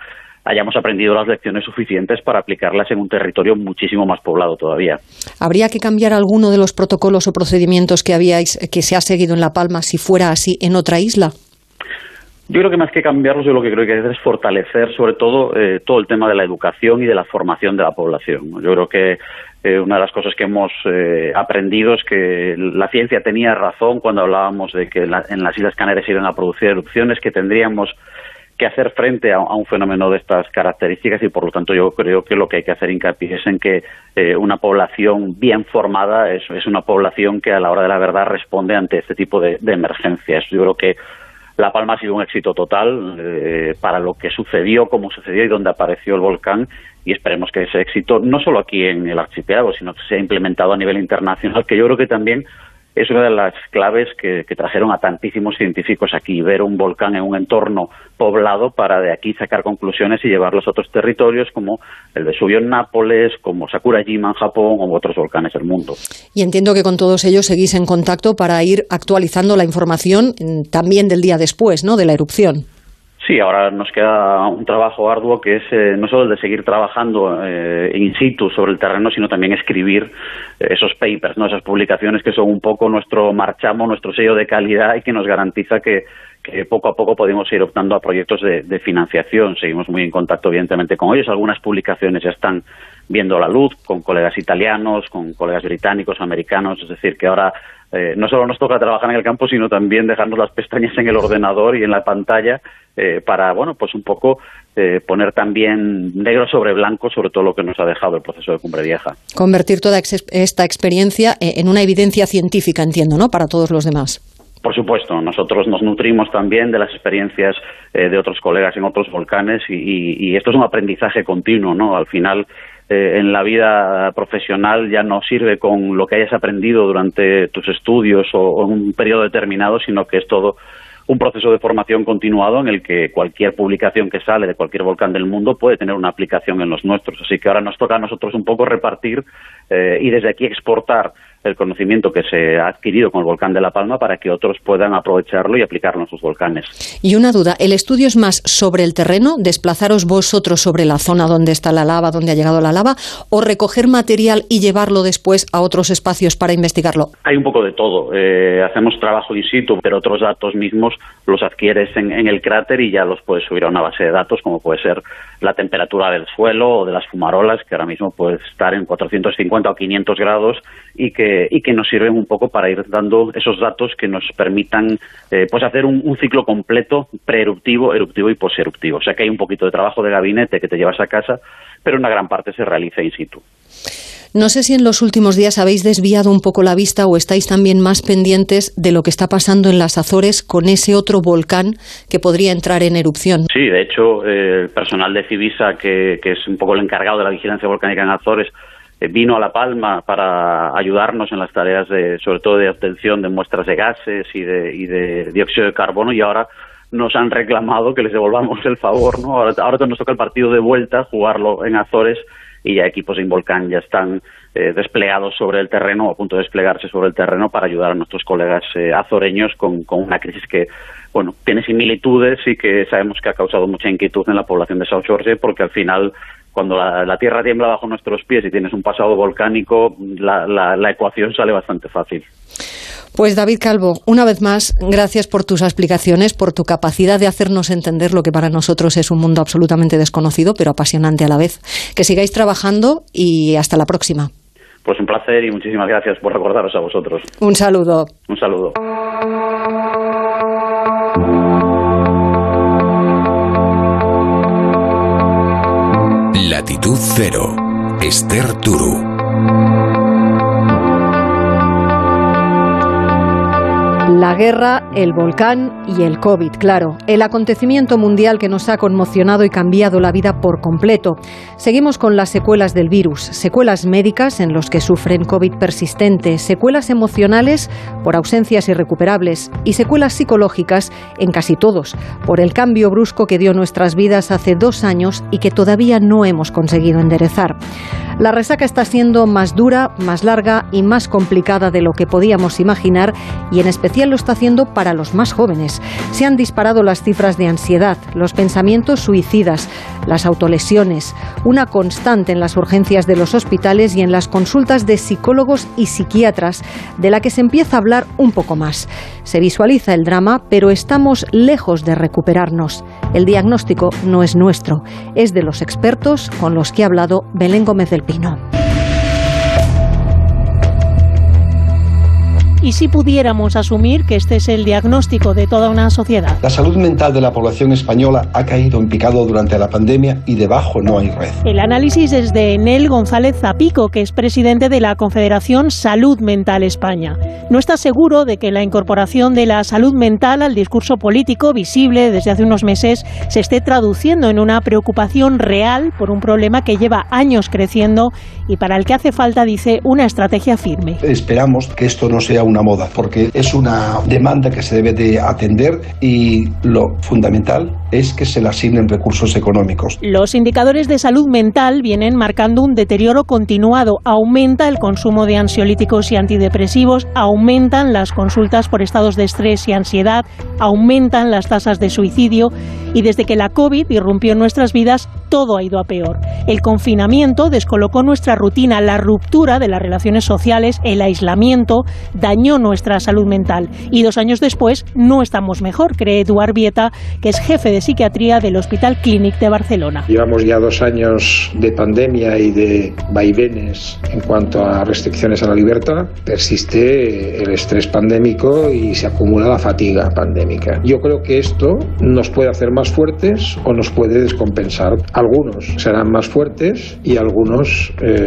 hayamos aprendido las lecciones suficientes para aplicarlas en un territorio muchísimo más poblado todavía. ¿Habría que cambiar alguno de los protocolos o procedimientos que habíais que se ha seguido en La Palma si fuera así en otra isla? Yo creo que más que cambiarlos, yo lo que creo que hay que hacer es fortalecer sobre todo eh, todo el tema de la educación y de la formación de la población. Yo creo que eh, una de las cosas que hemos eh, aprendido es que la ciencia tenía razón cuando hablábamos de que en las Islas Canarias iban a producir erupciones, que tendríamos que hacer frente a, un fenómeno de estas características y por lo tanto yo creo que lo que hay que hacer hincapié es en que eh, una población bien formada es, es, una población que a la hora de la verdad responde ante este tipo de, emergencias. Yo creo que La Palma ha sido un éxito total eh, para lo que sucedió, cómo sucedió y dónde apareció el volcán y esperemos que ese éxito no solo aquí en el archipiélago sino que sea implementado a nivel internacional que yo creo que también es una de las claves que, trajeron a tantísimos científicos aquí, ver un volcán en un entorno poblado para de aquí sacar conclusiones y llevarlos a otros territorios como el Vesubio en Nápoles, como Sakurajima en Japón o otros volcanes del mundo. Y entiendo que con todos ellos seguís en contacto para ir actualizando la información mm, también del día después, ¿no?, de la erupción. Sí, ahora nos queda un trabajo arduo que es eh, no solo el de seguir trabajando eh, in situ sobre el terreno, sino también escribir eh, esos papers, ¿no? esas publicaciones que son un poco nuestro marchamo, nuestro sello de calidad y que nos garantiza que, poco a poco podemos ir optando a proyectos de, financiación. Seguimos muy en contacto, evidentemente, con ellos. Algunas publicaciones ya están viendo la luz con colegas italianos, con colegas británicos, americanos. Es decir, que ahora eh, no solo nos toca trabajar en el campo, sino también dejarnos las pestañas en el ordenador y en la pantalla eh, para, bueno, pues un poco eh, poner también negro sobre blanco sobre todo lo que nos ha dejado el proceso de Cumbre Vieja. Convertir toda esta experiencia en una evidencia científica, entiendo, ¿no?, para todos los demás. Por supuesto, nosotros nos nutrimos también de las experiencias de otros colegas en otros volcanes y, esto es un aprendizaje continuo, ¿no? Al final eh, en la vida profesional ya no sirve con lo que hayas aprendido durante tus estudios o, un periodo determinado, sino que es todo un proceso de formación continuado en el que cualquier publicación que sale de cualquier volcán del mundo puede tener una aplicación en los nuestros. Así que ahora nos toca a nosotros un poco repartir eh, y desde aquí exportar el conocimiento que se ha adquirido con el volcán de La Palma para que otros puedan aprovecharlo y aplicarlo en sus volcanes. Y una duda, ¿el estudio es más sobre el terreno, desplazaros vosotros sobre la zona donde está la lava, donde ha llegado la lava, o recoger material y llevarlo después a otros espacios para investigarlo? Hay un poco de todo. Eh, hacemos trabajo in situ, pero otros datos mismos los adquieres en, en el cráter y ya los puedes subir a una base de datos, como puede ser la temperatura del suelo o de las fumarolas, que ahora mismo puede estar en 450 o 500 grados y que, y que nos sirven un poco para ir dando esos datos que nos permitan eh, pues hacer un, un, ciclo completo preeruptivo, eruptivo y poseruptivo. O sea que hay un poquito de trabajo de gabinete que te llevas a casa, pero una gran parte se realiza in situ. No sé si en los últimos días habéis desviado un poco la vista o estáis también más pendientes de lo que está pasando en las Azores con ese otro volcán que podría entrar en erupción. Sí, de hecho, eh, el personal de Civisa, que, que, es un poco el encargado de la vigilancia volcánica en Azores, eh, vino a La Palma para ayudarnos en las tareas, de, sobre todo de obtención de muestras de gases y de, y de dióxido de carbono, y ahora nos han reclamado que les devolvamos el favor, ¿no? Ahora, ahora nos toca el partido de vuelta, jugarlo en Azores y ya equipos de Involcán ya están eh, desplegados sobre el terreno a punto de desplegarse sobre el terreno para ayudar a nuestros colegas eh, azoreños con, con, una crisis que bueno tiene similitudes y que sabemos que ha causado mucha inquietud en la población de South Georgia porque al final cuando la, la, tierra tiembla bajo nuestros pies y tienes un pasado volcánico, la, la, la ecuación sale bastante fácil. Pues David Calvo, una vez más, gracias por tus explicaciones, por tu capacidad de hacernos entender lo que para nosotros es un mundo absolutamente desconocido, pero apasionante a la vez. Que sigáis trabajando y hasta la próxima. Pues un placer y muchísimas gracias por recordaros a vosotros. Un saludo. Un saludo. Latitud Cero, Esther Turu. La guerra, el volcán y el COVID, claro, el acontecimiento mundial que nos ha conmocionado y cambiado la vida por completo. Seguimos con las secuelas del virus, secuelas médicas en los que sufren COVID persistente, secuelas emocionales por ausencias irrecuperables y secuelas psicológicas en casi todos, por el cambio brusco que dio nuestras vidas hace dos años y que todavía no hemos conseguido enderezar. La resaca está siendo más dura, más larga y más complicada de lo que podíamos imaginar y en especial lo está haciendo para los más jóvenes. Se han disparado las cifras de ansiedad, los pensamientos suicidas, las autolesiones, una constante en las urgencias de los hospitales y en las consultas de psicólogos y psiquiatras, de la que se empieza a hablar un poco más. Se visualiza el drama, pero estamos lejos de recuperarnos. El diagnóstico no es nuestro, es de los expertos con los que ha hablado Belén Gómez del Patinom. Y si pudiéramos asumir que este es el diagnóstico de toda una sociedad. La salud mental de la población española ha caído en picado durante la pandemia y debajo no hay red. El análisis es de Nel González Zapico, que es presidente de la Confederación Salud Mental España. No está seguro de que la incorporación de la salud mental al discurso político visible desde hace unos meses se esté traduciendo en una preocupación real por un problema que lleva años creciendo y para el que hace falta, dice, una estrategia firme. Esperamos que esto no sea una moda, porque es una demanda que se debe de atender y lo fundamental es que se le asignen recursos económicos. Los indicadores de salud mental vienen marcando un deterioro continuado. Aumenta el consumo de ansiolíticos y antidepresivos, aumentan las consultas por estados de estrés y ansiedad, aumentan las tasas de suicidio y desde que la COVID irrumpió en nuestras vidas, todo ha ido a peor. El confinamiento descolocó nuestra rutina, la ruptura de las relaciones sociales, el aislamiento, dañó nuestra salud mental. Y dos años después no estamos mejor, cree Eduard Vieta, que es jefe de psiquiatría del Hospital Clínic de Barcelona. Llevamos ya dos años de pandemia y de vaivenes en cuanto a restricciones a la libertad. Persiste el estrés pandémico y se acumula la fatiga pandémica. Yo creo que esto nos puede hacer más fuertes o nos puede descompensar. Algunos serán más fuertes y algunos eh,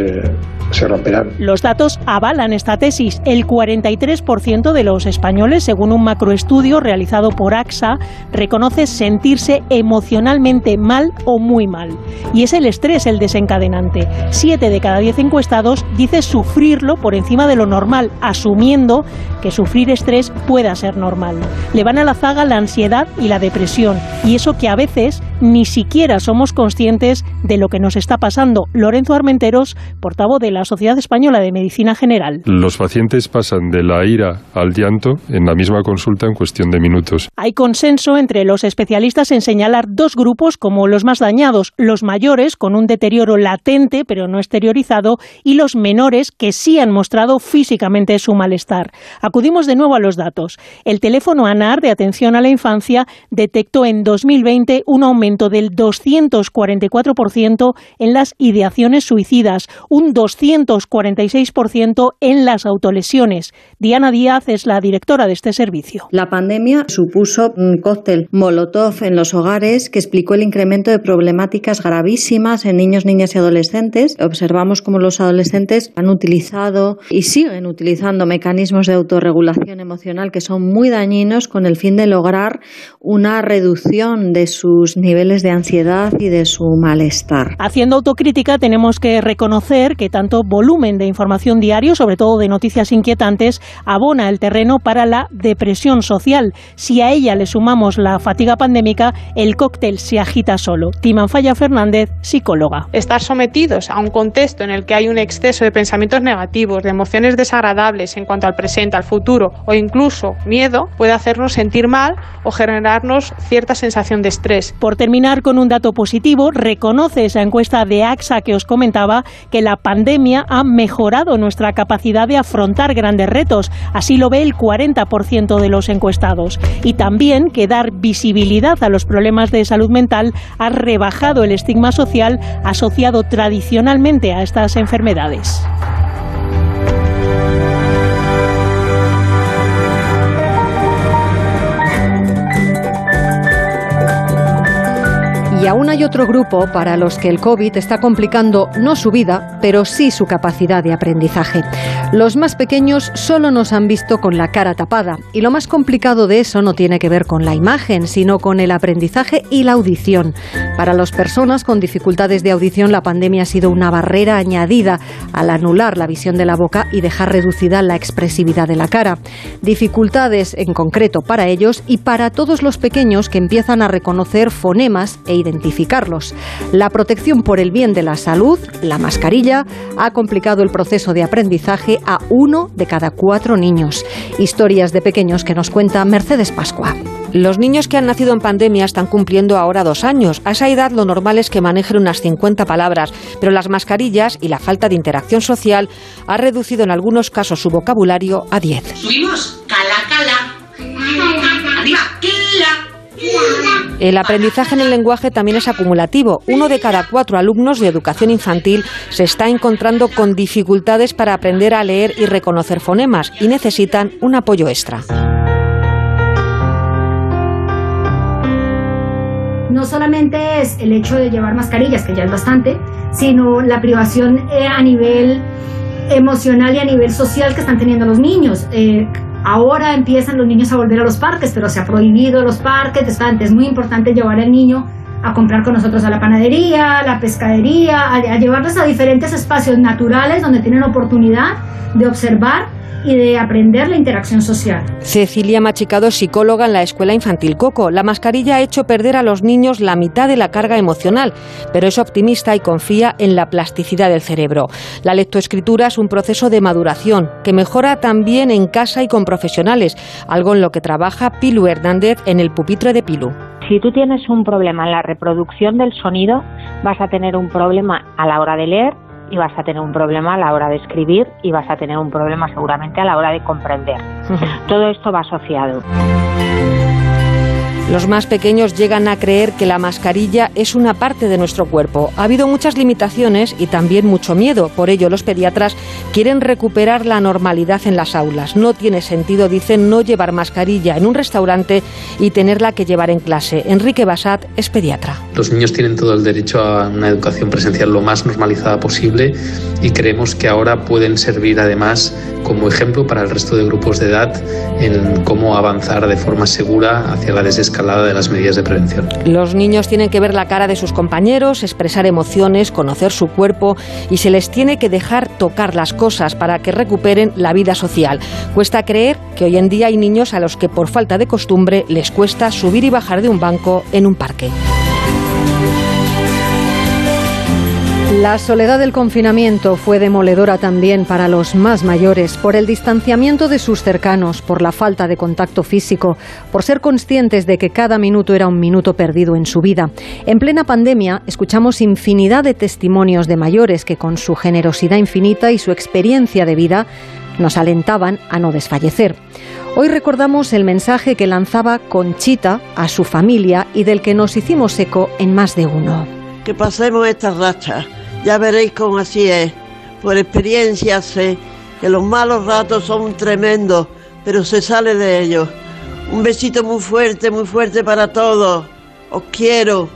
se romperán. Los datos avalan esta tesis. El 43 83% de los españoles, según un macroestudio realizado por AXA, reconoce sentirse emocionalmente mal o muy mal. Y es el estrés el desencadenante. Siete de cada diez encuestados dice sufrirlo por encima de lo normal, asumiendo que sufrir estrés pueda ser normal. Le van a la zaga la ansiedad y la depresión, y eso que a veces ni siquiera somos conscientes de lo que nos está pasando. Lorenzo Armenteros, portavoz de la Sociedad Española de Medicina General. Los pacientes pasan de la ira al llanto en la misma consulta en cuestión de minutos. Hay consenso entre los especialistas en señalar dos grupos como los más dañados, los mayores con un deterioro latente pero no exteriorizado y los menores que sí han mostrado físicamente su malestar. Acudimos de nuevo a los datos. El teléfono ANAR de atención a la infancia detectó en 2020 un aumento del 244% en las ideaciones suicidas, un 246% en las autolesiones. Diana Díaz es la directora de este servicio. La pandemia supuso un cóctel Molotov en los hogares que explicó el incremento de problemáticas gravísimas en niños, niñas y adolescentes. Observamos cómo los adolescentes han utilizado y siguen utilizando mecanismos de autorregulación emocional que son muy dañinos con el fin de lograr una reducción de sus niveles de ansiedad y de su malestar. Haciendo autocrítica tenemos que reconocer que tanto volumen de información diario, sobre todo de noticias inquietantes, abona el terreno para la depresión social. Si a ella le sumamos la fatiga pandémica, el cóctel se agita solo. Timanfaya Fernández, psicóloga. Estar sometidos a un contexto en el que hay un exceso de pensamientos negativos, de emociones desagradables en cuanto al presente, al futuro o incluso miedo, puede hacernos sentir mal o generarnos cierta sensación de estrés. Por terminar con un dato positivo, reconoce esa encuesta de AXA que os comentaba que la pandemia ha mejorado nuestra capacidad de afrontar grandes retos. Así lo ve el 40% de los encuestados. Y también que dar visibilidad a los problemas de salud mental ha rebajado el estigma social asociado tradicionalmente a estas enfermedades. Y aún hay otro grupo para los que el COVID está complicando no su vida, pero sí su capacidad de aprendizaje. Los más pequeños solo nos han visto con la cara tapada y lo más complicado de eso no tiene que ver con la imagen, sino con el aprendizaje y la audición. Para las personas con dificultades de audición, la pandemia ha sido una barrera añadida al anular la visión de la boca y dejar reducida la expresividad de la cara. Dificultades en concreto para ellos y para todos los pequeños que empiezan a reconocer fonemas e identificarlos. La protección por el bien de la salud, la mascarilla, ha complicado el proceso de aprendizaje a uno de cada cuatro niños. Historias de pequeños que nos cuenta Mercedes Pascua. Los niños que han nacido en pandemia están cumpliendo ahora dos años. A esa edad lo normal es que manejen unas 50 palabras, pero las mascarillas y la falta de interacción social ha reducido en algunos casos su vocabulario a 10. Subimos, cala, cala. Arriba, El aprendizaje en el lenguaje también es acumulativo. Uno de cada cuatro alumnos de educación infantil se está encontrando con dificultades para aprender a leer y reconocer fonemas y necesitan un apoyo extra. no solamente es el hecho de llevar mascarillas, que ya es bastante, sino la privación eh, a nivel emocional y a nivel social que están teniendo los niños. Eh, ahora empiezan los niños a volver a los parques, pero se ha prohibido los parques. Es muy importante llevar al niño a comprar con nosotros a la panadería, a la pescadería, a, llevarlos a diferentes espacios naturales donde tienen oportunidad de observar y de aprender la interacción social. Cecilia Machicado psicóloga en la Escuela Infantil Coco. La mascarilla ha hecho perder a los niños la mitad de la carga emocional, pero es optimista y confía en la plasticidad del cerebro. La lectoescritura es un proceso de maduración que mejora también en casa y con profesionales, algo en lo que trabaja Pilu Hernández en el pupitre de Pilu. Si tú tienes un problema en la reproducción del sonido, vas a tener un problema a la hora de leer y vas a tener un problema a la hora de escribir y vas a tener un problema seguramente a la hora de comprender. Todo esto va asociado. Los más pequeños llegan a creer que la mascarilla es una parte de nuestro cuerpo. Ha habido muchas limitaciones y también mucho miedo. Por ello, los pediatras quieren recuperar la normalidad en las aulas. No tiene sentido, dicen, no llevar mascarilla en un restaurante y tenerla que llevar en clase. Enrique Basat es pediatra. Los niños tienen todo el derecho a una educación presencial lo más normalizada posible y creemos que ahora pueden servir además como ejemplo para el resto de grupos de edad en cómo avanzar de forma segura hacia la desescalada de las medidas de prevención. Los niños tienen que ver la cara de sus compañeros, expresar emociones, conocer su cuerpo y se les tiene que dejar tocar las cosas para que recuperen la vida social. Cuesta creer que hoy en día hay niños a los que por falta de costumbre les cuesta subir y bajar de un banco en un parque. La soledad del confinamiento fue demoledora también para los más mayores por el distanciamiento de sus cercanos, por la falta de contacto físico, por ser conscientes de que cada minuto era un minuto perdido en su vida. En plena pandemia escuchamos infinidad de testimonios de mayores que con su generosidad infinita y su experiencia de vida nos alentaban a no desfallecer. Hoy recordamos el mensaje que lanzaba Conchita a su familia y del que nos hicimos eco en más de uno. Que pasemos esta racha ya veréis cómo así es. Por experiencia sé que los malos ratos son tremendos, pero se sale de ellos. Un besito muy fuerte, muy fuerte para todos. Os quiero.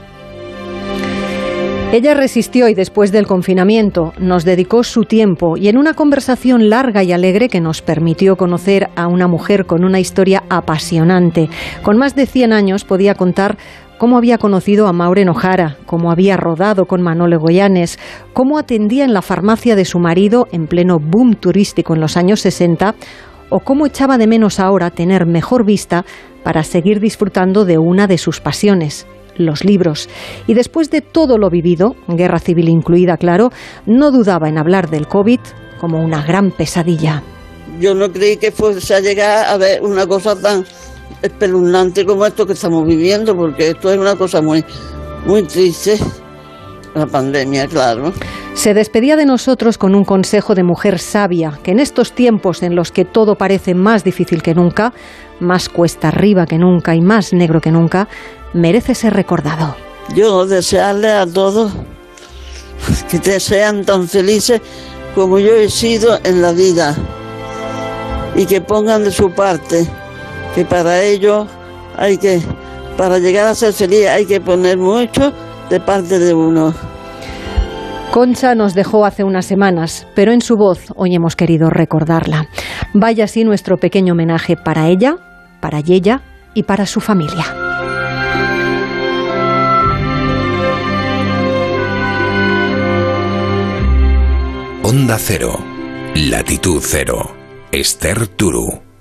Ella resistió y después del confinamiento nos dedicó su tiempo y en una conversación larga y alegre que nos permitió conocer a una mujer con una historia apasionante. Con más de 100 años podía contar cómo había conocido a Maureen O'Hara, cómo había rodado con Manolo Goyanes, cómo atendía en la farmacia de su marido en pleno boom turístico en los años 60 o cómo echaba de menos ahora tener mejor vista para seguir disfrutando de una de sus pasiones, los libros. Y después de todo lo vivido, guerra civil incluida, claro, no dudaba en hablar del COVID como una gran pesadilla. Yo no creí que fuese a llegar a ver una cosa tan espeluznante como esto que estamos viviendo, porque esto es una cosa muy, muy triste. La pandemia, claro. Se despedía de nosotros con un consejo de mujer sabia, que en estos tiempos en los que todo parece más difícil que nunca, más cuesta arriba que nunca y más negro que nunca, merece ser recordado. Yo desearle a todos que te sean tan felices como yo he sido en la vida y que pongan de su parte que para ello hay que, para llegar a ser feliz hay que poner mucho de parte de uno. Concha nos dejó hace unas semanas, pero en su voz hoy hemos querido recordarla. Vaya así nuestro pequeño homenaje para ella, para ella y para su familia. Onda Cero, Latitud Cero, Esther Turu.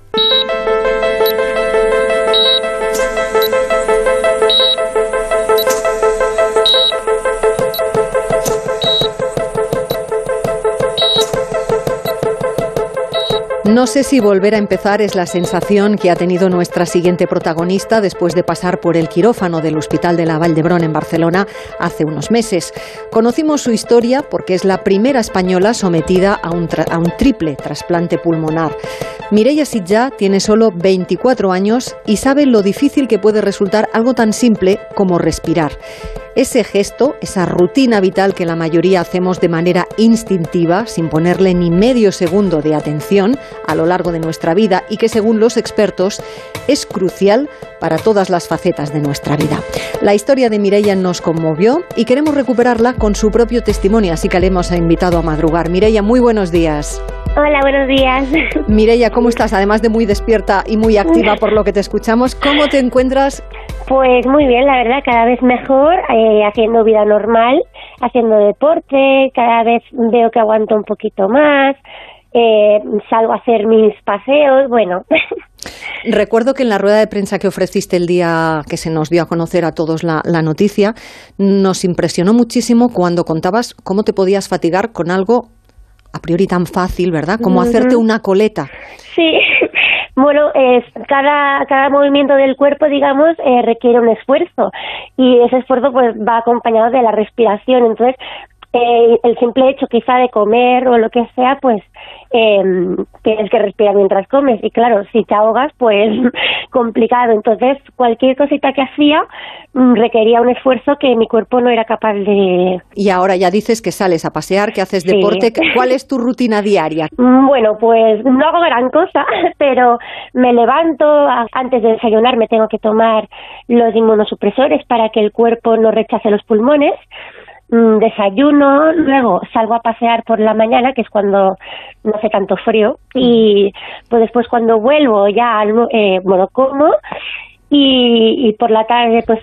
No sé si volver a empezar es la sensación que ha tenido nuestra siguiente protagonista después de pasar por el quirófano del Hospital de la Vall d'Hebron en Barcelona hace unos meses. Conocimos su historia porque es la primera española sometida a un, a un triple trasplante pulmonar. Mireia Sitja tiene solo 24 años y sabe lo difícil que puede resultar algo tan simple como respirar. Ese gesto, esa rutina vital que la mayoría hacemos de manera instintiva, sin ponerle ni medio segundo de atención a lo largo de nuestra vida y que según los expertos es crucial para todas las facetas de nuestra vida. La historia de Mireia nos conmovió y queremos recuperarla con su propio testimonio, así que le hemos invitado a madrugar. Mireia, muy buenos días. Hola, buenos días. Mireia, ¿cómo estás? Además de muy despierta y muy activa por lo que te escuchamos, ¿cómo te encuentras? Pues muy bien, la verdad, cada vez mejor, eh, haciendo vida normal, haciendo deporte, cada vez veo que aguanto un poquito más, eh, salgo a hacer mis paseos, bueno. Recuerdo que en la rueda de prensa que ofreciste el día que se nos dio a conocer a todos la, la noticia, nos impresionó muchísimo cuando contabas cómo te podías fatigar con algo a priori tan fácil, ¿verdad? Como hacerte una coleta. Sí, bueno, es, cada, cada movimiento del cuerpo, digamos, eh, requiere un esfuerzo y ese esfuerzo pues va acompañado de la respiración. Entonces, eh, el simple hecho quizá de comer o lo que sea, pues eh, tienes que respirar mientras comes y claro, si te ahogas, pues complicado. Entonces, cualquier cosita que hacía mm, requería un esfuerzo que mi cuerpo no era capaz de... Y ahora ya dices que sales a pasear, que haces deporte. ¿Cuál es tu rutina diaria? Mm, bueno, pues no hago gran cosa, pero me levanto, antes de desayunar me tengo que tomar los inmunosupresores para que el cuerpo no rechace los pulmones. Mm, desayuno, luego salgo a pasear por la mañana, que es cuando no hace tanto frío, y pues después cuando vuelvo ya, eh, bueno, como, y, y por la tarde pues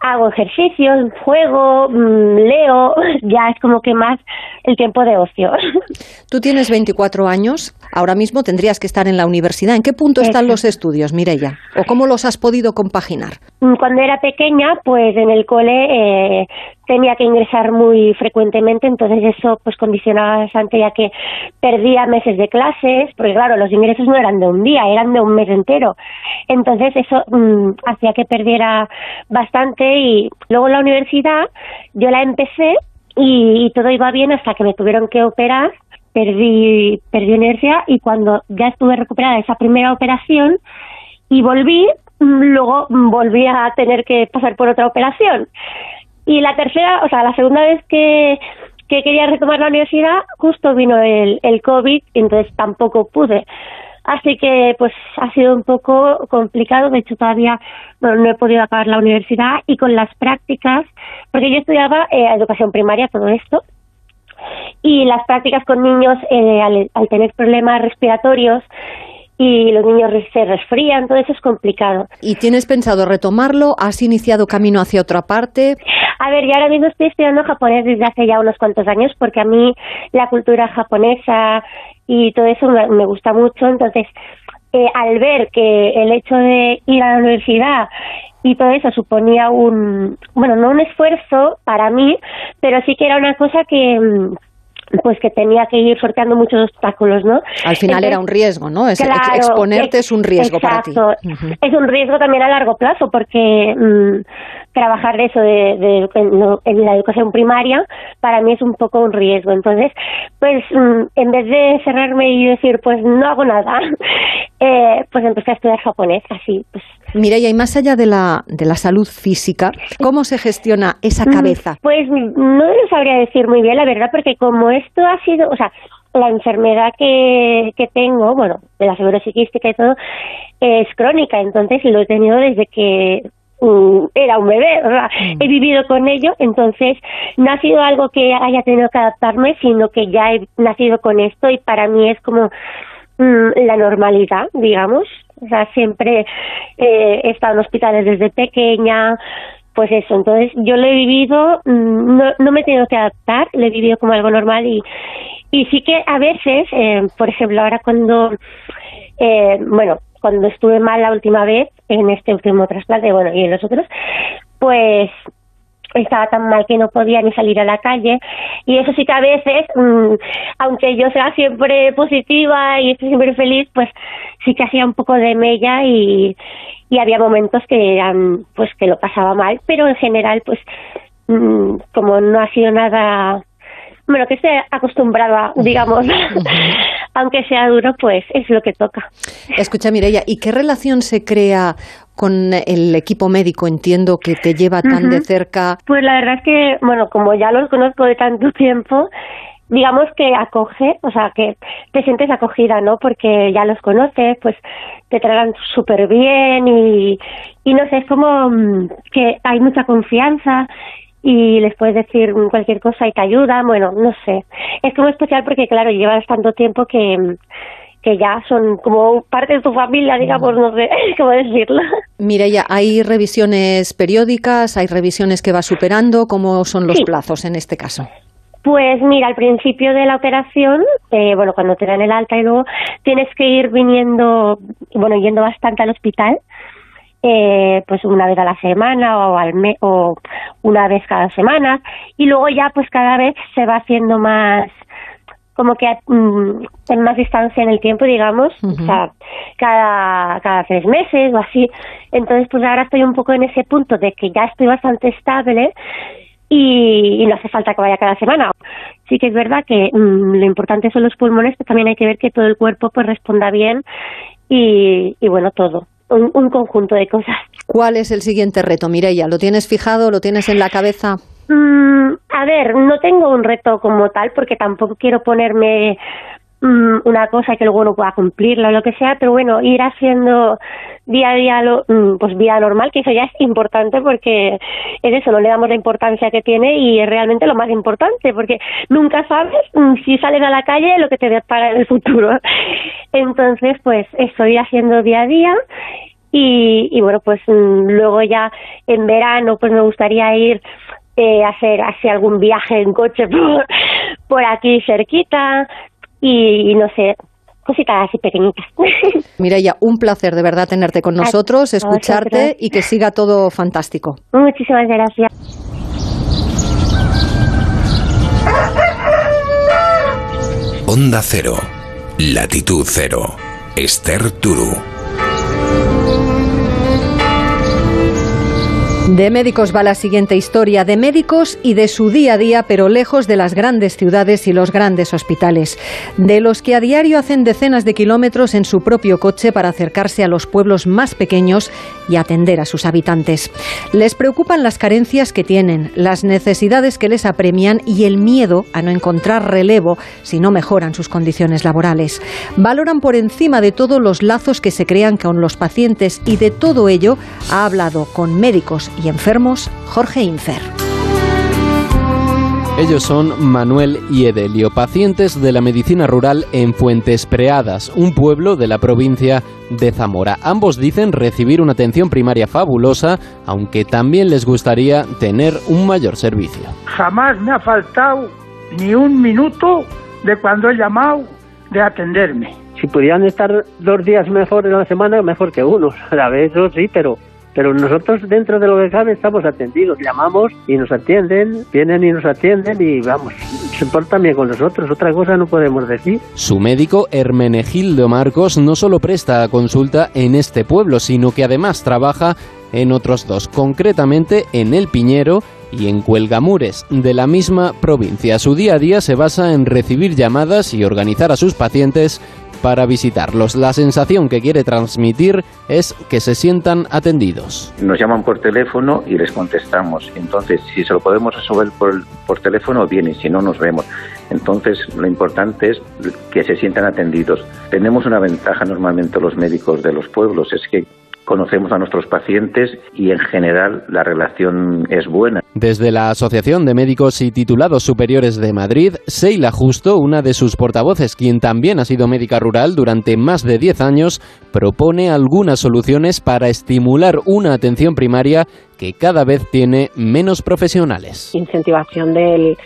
hago ejercicio, juego, mm, leo, ya es como que más el tiempo de ocio. Tú tienes 24 años, ahora mismo tendrías que estar en la universidad. ¿En qué punto están los estudios, Mireya? ¿O cómo los has podido compaginar? Mm, cuando era pequeña, pues en el cole eh, tenía que ingresar muy frecuentemente, entonces eso pues condicionaba bastante ya que perdía meses de clases, porque claro, los ingresos no eran de un día, eran de un mes entero. Entonces eso mm, hacía que perdiera bastante y luego la universidad yo la empecé y, todo iba bien hasta que me tuvieron que operar, perdí, perdí inercia y cuando ya estuve recuperada de esa primera operación y volví, mm, luego volví a tener que pasar por otra operación. Y la tercera, o sea, la segunda vez que, que quería retomar la universidad, justo vino el, el COVID, entonces tampoco pude. Así que pues ha sido un poco complicado, de hecho todavía no he podido acabar la universidad y con las prácticas, porque yo estudiaba eh, educación primaria, todo esto, y las prácticas con niños eh, al, al, tener problemas respiratorios y los niños se resfrían, todo eso es complicado. ¿Y tienes pensado retomarlo? ¿Has iniciado camino hacia otra parte? A ver, yo ahora mismo estoy estudiando japonés desde hace ya unos cuantos años porque a mí la cultura japonesa y todo eso me, gusta mucho, entonces eh, al ver que el hecho de ir a la universidad y todo eso suponía un, bueno, no un esfuerzo para mí, pero sí que era una cosa que mm, pues que tenía que ir sorteando muchos obstáculos, ¿no? Al final era un riesgo, ¿no? Es, exponerte es, un riesgo para ti. Es un riesgo también a largo plazo porque mm, trabajar de eso de, en, la educación primaria para mí es un poco un riesgo. Entonces, pues mm, en vez de cerrarme y decir, pues no hago nada, eh, pues empecé a estudiar japonés, así, pues. Mireia, y más allá de la, de la salud física, ¿cómo se gestiona esa mm, cabeza? Pues no lo sabría decir muy bien, la verdad, porque como esto ha sido, o sea, la enfermedad que, que tengo, bueno, de la fibrosis quística y todo, es crónica, entonces lo he tenido desde que era un bebé, mm. he vivido con ello, entonces no ha sido algo que haya tenido que adaptarme, sino que ya he nacido con esto y para mí es como mm, la normalidad, digamos. O sea, siempre eh, he estado en hospitales desde pequeña, pues eso, entonces yo lo he vivido, no, no me he tenido que adaptar, lo he vivido como algo normal y, y sí que a veces, eh, por ejemplo, ahora cuando, eh, bueno, cuando estuve mal la última vez, en este último trasplante, bueno, y en los otros, pues estaba tan mal que no podía ni salir a la calle. Y eso sí que a veces mm, aunque yo sea siempre positiva y estoy siempre feliz pues sí que hacía un poco de mella y, había momentos que eran pues que lo pasaba mal. Pero en general pues mm, como no ha sido nada bueno, que esté acostumbrada, digamos, aunque sea duro, pues es lo que toca. Escucha, Mireia, ¿y qué relación se crea con el equipo médico? Entiendo que te lleva tan de cerca. Pues la verdad es que, bueno, como ya los conozco de tanto tiempo, digamos que acoge, o sea, que te sientes acogida, ¿no? Porque ya los conoces, pues te tratan súper bien y, y no sé, es como mm, que hay mucha confianza y les puedes decir cualquier cosa y te ayudan, bueno, no sé. Es como especial porque, claro, llevas tanto tiempo que, que ya son como parte de tu familia, digamos, no sé cómo decirlo. ya ¿hay revisiones periódicas? ¿Hay revisiones que va superando? ¿Cómo son los plazos en este caso? Pues mira, al principio de la operación, eh, bueno, cuando te dan el alta y luego tienes que ir viniendo, bueno, yendo bastante al hospital eh, pues una vez a la semana o al mes o una vez cada semana y luego ya pues cada vez se va haciendo más como que mm, en más distancia en el tiempo digamos o sea cada cada tres meses o así entonces pues ahora estoy un poco en ese punto de que ya estoy bastante estable y, no hace falta que vaya cada semana. Sí que es verdad que mm, lo importante son los pulmones, pero también hay que ver que todo el cuerpo pues responda bien y, bueno, todo. Un, conjunto de cosas. ¿Cuál es el siguiente reto, Mireia? ¿Lo tienes fijado? ¿Lo tienes en la cabeza? Mm, a ver, no tengo un reto como tal porque tampoco quiero ponerme Mm, una cosa que luego no pueda cumplirla o lo que sea, pero bueno, ir haciendo día a día lo, mm, pues vida normal, que eso ya es importante porque es eso, no le damos la importancia que tiene y es realmente lo más importante, porque nunca sabes mm, si sales a la calle lo que te depara en el futuro. Entonces, pues estoy haciendo día a día y, y bueno, pues luego ya en verano pues me gustaría ir eh, hacer así algún viaje en coche por, por aquí cerquita, y, no sé, cositas así pequeñitas. Mireia, un placer de verdad tenerte con nosotros, escucharte y que siga todo fantástico. Muchísimas gracias. Onda Cero, Latitud Cero, Esther Turu. De médicos va la siguiente historia, de médicos y de su día a día, pero lejos de las grandes ciudades y los grandes hospitales, de los que a diario hacen decenas de kilómetros en su propio coche para acercarse a los pueblos más pequeños y atender a sus habitantes. Les preocupan las carencias que tienen, las necesidades que les apremian y el miedo a no encontrar relevo si no mejoran sus condiciones laborales. Valoran por encima de todo los lazos que se crean con los pacientes y de todo ello ha hablado con médicos y enfermos Jorge Infer. Ellos son Manuel y Edelio, pacientes de la medicina rural en Fuentes Preadas, un pueblo de la provincia de Zamora. Ambos dicen recibir una atención primaria fabulosa, aunque también les gustaría tener un mayor servicio. Jamás me ha faltado ni un minuto de cuando he llamado de atenderme. Si pudieran estar dos días mejor en la semana, mejor que uno. A ver, eso sí, pero pero nosotros dentro de lo que cabe estamos atendidos, llamamos y nos atienden, vienen y nos atienden y vamos, se portan bien con nosotros, otra cosa no podemos decir. Su médico Hermenegildo Marcos no solo presta consulta en este pueblo, sino que además trabaja en otros dos, concretamente en El Piñero y en Cuelgamures, de la misma provincia. Su día a día se basa en recibir llamadas y organizar a sus pacientes para visitarlos. La sensación que quiere transmitir es que se sientan atendidos. Nos llaman por teléfono y les contestamos. Entonces, si se lo podemos resolver por, por teléfono, bien, y si no, nos vemos. Entonces, lo importante es que se sientan atendidos. Tenemos una ventaja normalmente los médicos de los pueblos, es que conocemos a nuestros pacientes y en general la relación es buena. Desde la Asociación de Médicos y Titulados Superiores de Madrid, Seila Justo, una de sus portavoces, quien también ha sido médica rural durante más de 10 años, propone algunas soluciones para estimular una atención primaria que cada vez tiene menos profesionales. Incentivación de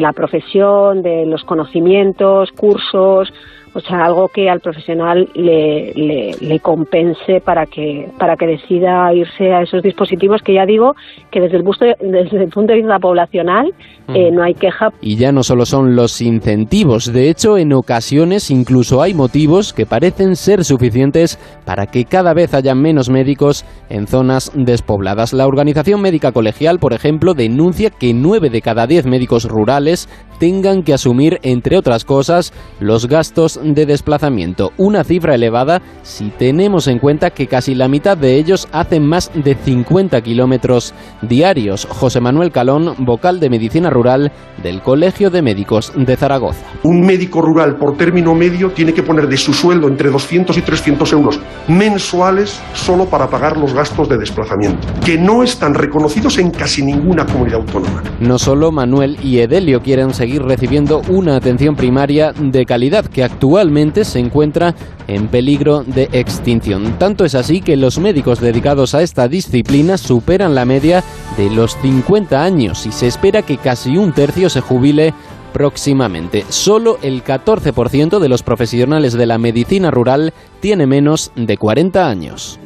la profesión, de los conocimientos, cursos, o sea, algo que al profesional le, le, compense para que, para que decida irse a esos dispositivos que ya digo que desde el, desde el punto de vista poblacional eh, no hay queja. Y ya no solo son los incentivos, de hecho en ocasiones incluso hay motivos que parecen ser suficientes para que cada vez haya menos médicos en zonas despobladas. La Organización Médica Colegial, por ejemplo, denuncia que 9 de cada 10 médicos rurales tengan que asumir, entre otras cosas, los gastos de desplazamiento, una cifra elevada si tenemos en cuenta que casi la mitad de ellos hacen más de 50 kilómetros diarios. José Manuel Calón, vocal de Medicina Rural del Colegio de Médicos de Zaragoza. Un médico rural por término medio tiene que poner de su sueldo entre 200 y 300 euros mensuales solo para pagar los gastos de desplazamiento, que no están reconocidos en casi ninguna comunidad autónoma. No solo Manuel y Edelio quieren seguir recibiendo una atención primaria de calidad que actúa actualmente se encuentra en peligro de extinción. Tanto es así que los médicos dedicados a esta disciplina superan la media de los 50 años y se espera que casi un tercio se jubile próximamente. Solo el 14% de los profesionales de la medicina rural tiene menos de 40 años.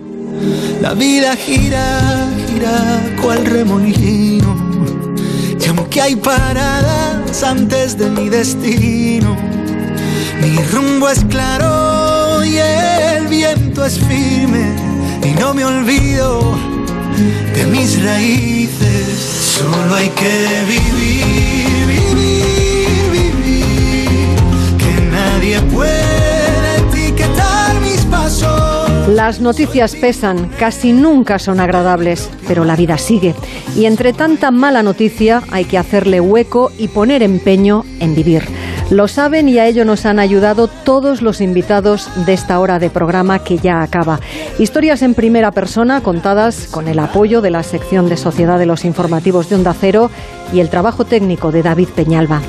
La vida gira, gira cual remolino. Y aunque hay paradas antes de mi destino mi rumbo es claro y el viento es firme y no me olvido de mis raíces. Solo hay que vivir, vivir, vivir. Que nadie puede etiquetar mis pasos. Las noticias pesan, casi nunca son agradables, pero la vida sigue. Y entre tanta mala noticia hay que hacerle hueco y poner empeño en vivir. Lo saben y a ello nos han ayudado todos los invitados de esta hora de programa que ya acaba. Historias en primera persona contadas con el apoyo de la sección de Sociedad de los Informativos de Onda Cero y el trabajo técnico de David Peñalba.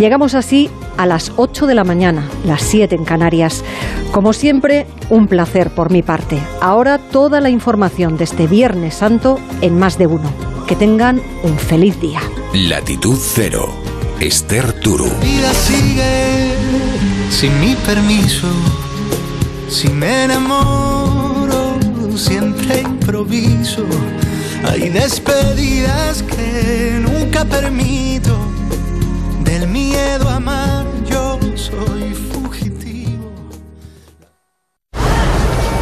Llegamos así a las 8 de la mañana, las 7 en Canarias. Como siempre, un placer por mi parte. Ahora toda la información de este Viernes Santo en más de uno. Que tengan un feliz día. Latitud Cero. Esther Turu. vida sigue sin mi permiso. Si me enamoro, siempre improviso. Hay despedidas que nunca permito. Del miedo a amar,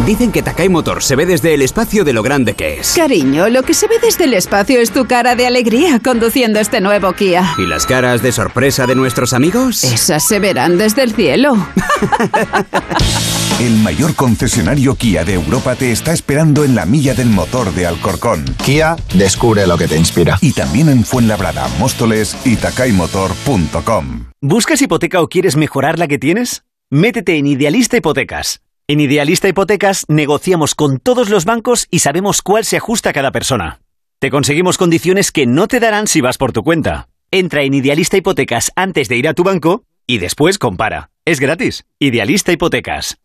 Dicen que Takai Motor se ve desde el espacio de lo grande que es. Cariño, lo que se ve desde el espacio es tu cara de alegría conduciendo este nuevo Kia. ¿Y las caras de sorpresa de nuestros amigos? Esas se verán desde el cielo. El mayor concesionario Kia de Europa te está esperando en la milla del motor de Alcorcón. Kia, descubre lo que te inspira. Y también en Fuenlabrada, Móstoles y takaymotor.com. ¿Buscas hipoteca o quieres mejorar la que tienes? Métete en Idealista Hipotecas. En Idealista Hipotecas negociamos con todos los bancos y sabemos cuál se ajusta a cada persona. Te conseguimos condiciones que no te darán si vas por tu cuenta. Entra en Idealista Hipotecas antes de ir a tu banco y después compara. Es gratis. Idealista Hipotecas.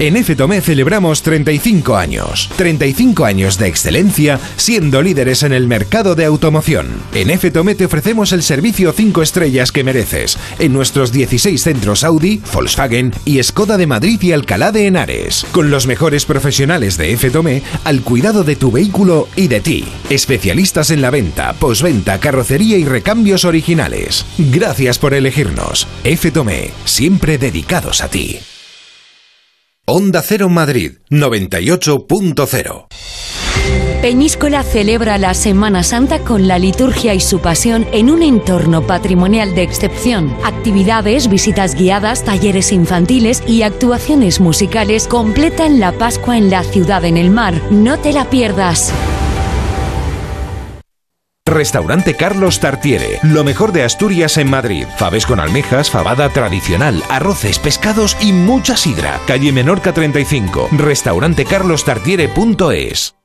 En FTOME celebramos 35 años. 35 años de excelencia siendo líderes en el mercado de automoción. En FTOME te ofrecemos el servicio 5 estrellas que mereces en nuestros 16 centros Audi, Volkswagen y Skoda de Madrid y Alcalá de Henares. Con los mejores profesionales de FTOME al cuidado de tu vehículo y de ti. Especialistas en la venta, posventa, carrocería y recambios originales. Gracias por elegirnos. FTOME, siempre dedicados a ti. Onda Cero Madrid 98.0 Peñíscola celebra la Semana Santa con la liturgia y su pasión en un entorno patrimonial de excepción. Actividades, visitas guiadas, talleres infantiles y actuaciones musicales completan la Pascua en la ciudad en el mar. No te la pierdas. Restaurante Carlos Tartiere, lo mejor de Asturias en Madrid. Faves con almejas, fabada tradicional, arroces, pescados y mucha sidra. Calle Menorca 35. Restaurantecarlostartiere.es.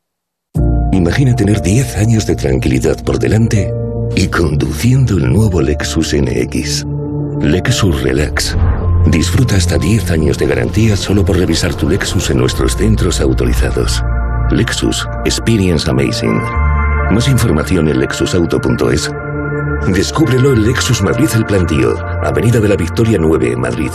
Imagina tener 10 años de tranquilidad por delante y conduciendo el nuevo Lexus NX. Lexus Relax. Disfruta hasta 10 años de garantía solo por revisar tu Lexus en nuestros centros autorizados. Lexus Experience Amazing. Más información en lexusauto.es. Descúbrelo en Lexus Madrid El Plantío, Avenida de la Victoria 9, Madrid.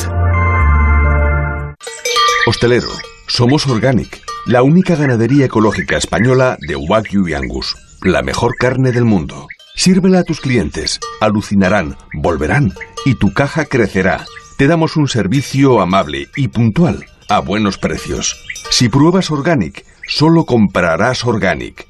Hostelero, somos Organic, la única ganadería ecológica española de Wagyu y Angus, la mejor carne del mundo. Sírvela a tus clientes, alucinarán, volverán y tu caja crecerá. Te damos un servicio amable y puntual, a buenos precios. Si pruebas Organic, solo comprarás Organic.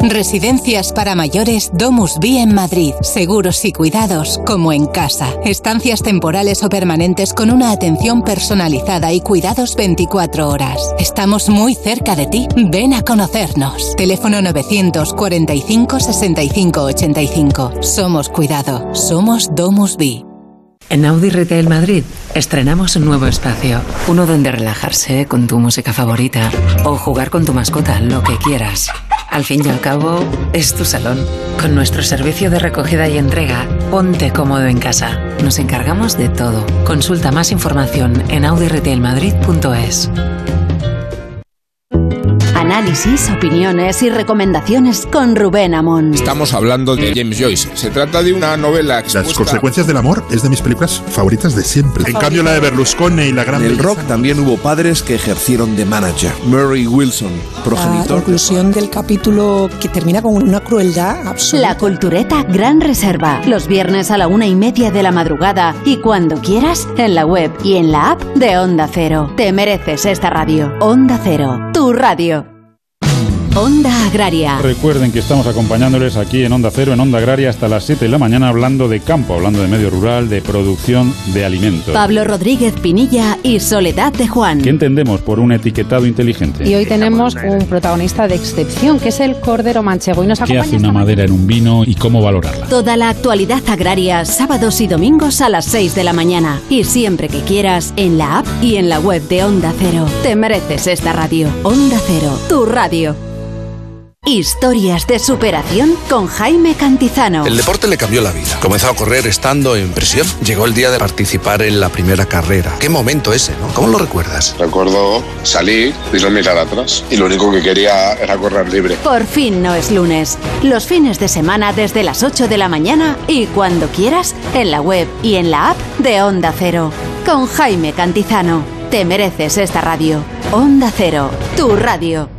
Residencias para mayores Domus Vi en Madrid. Seguros y cuidados como en casa. Estancias temporales o permanentes con una atención personalizada y cuidados 24 horas. Estamos muy cerca de ti. Ven a conocernos. Teléfono 945 65 85. Somos cuidado. Somos Domus Vi. En Audi Retail Madrid estrenamos un nuevo espacio, uno donde relajarse con tu música favorita o jugar con tu mascota, lo que quieras. Al fin y al cabo, es tu salón. Con nuestro servicio de recogida y entrega, ponte cómodo en casa. Nos encargamos de todo. Consulta más información en audiretailmadrid.es. Análisis, opiniones y recomendaciones con Rubén Amón. Estamos hablando de James Joyce. Se trata de una novela Las consecuencias del amor es de mis películas favoritas de siempre. En cambio, la de Berlusconi y la gran En el rock también hubo padres que ejercieron de manager. Murray Wilson, La progenitor. conclusión del capítulo que termina con una crueldad absoluta. La Cultureta Gran Reserva. Los viernes a la una y media de la madrugada y cuando quieras en la web y en la app de Onda Cero. Te mereces esta radio. Onda Cero. Tu radio. Onda Agraria. Recuerden que estamos acompañándoles aquí en Onda Cero, en Onda Agraria, hasta las 7 de la mañana, hablando de campo, hablando de medio rural, de producción de alimentos. Pablo Rodríguez Pinilla y Soledad de Juan. ¿Qué entendemos por un etiquetado inteligente? Y hoy tenemos un protagonista de excepción, que es el Cordero Manchego. Y nos ¿Qué hace una madera en un vino y cómo valorarla? Toda la actualidad agraria, sábados y domingos a las 6 de la mañana. Y siempre que quieras, en la app y en la web de Onda Cero. Te mereces esta radio. Onda Cero, tu radio. Historias de superación con Jaime Cantizano. El deporte le cambió la vida. Comenzó a correr estando en prisión. Llegó el día de participar en la primera carrera. Qué momento ese, ¿no? ¿Cómo lo recuerdas? Recuerdo salir y no mirar atrás. Y lo único que quería era correr libre. Por fin no es lunes. Los fines de semana desde las 8 de la mañana y cuando quieras en la web y en la app de Onda Cero. Con Jaime Cantizano. Te mereces esta radio. Onda Cero, tu radio.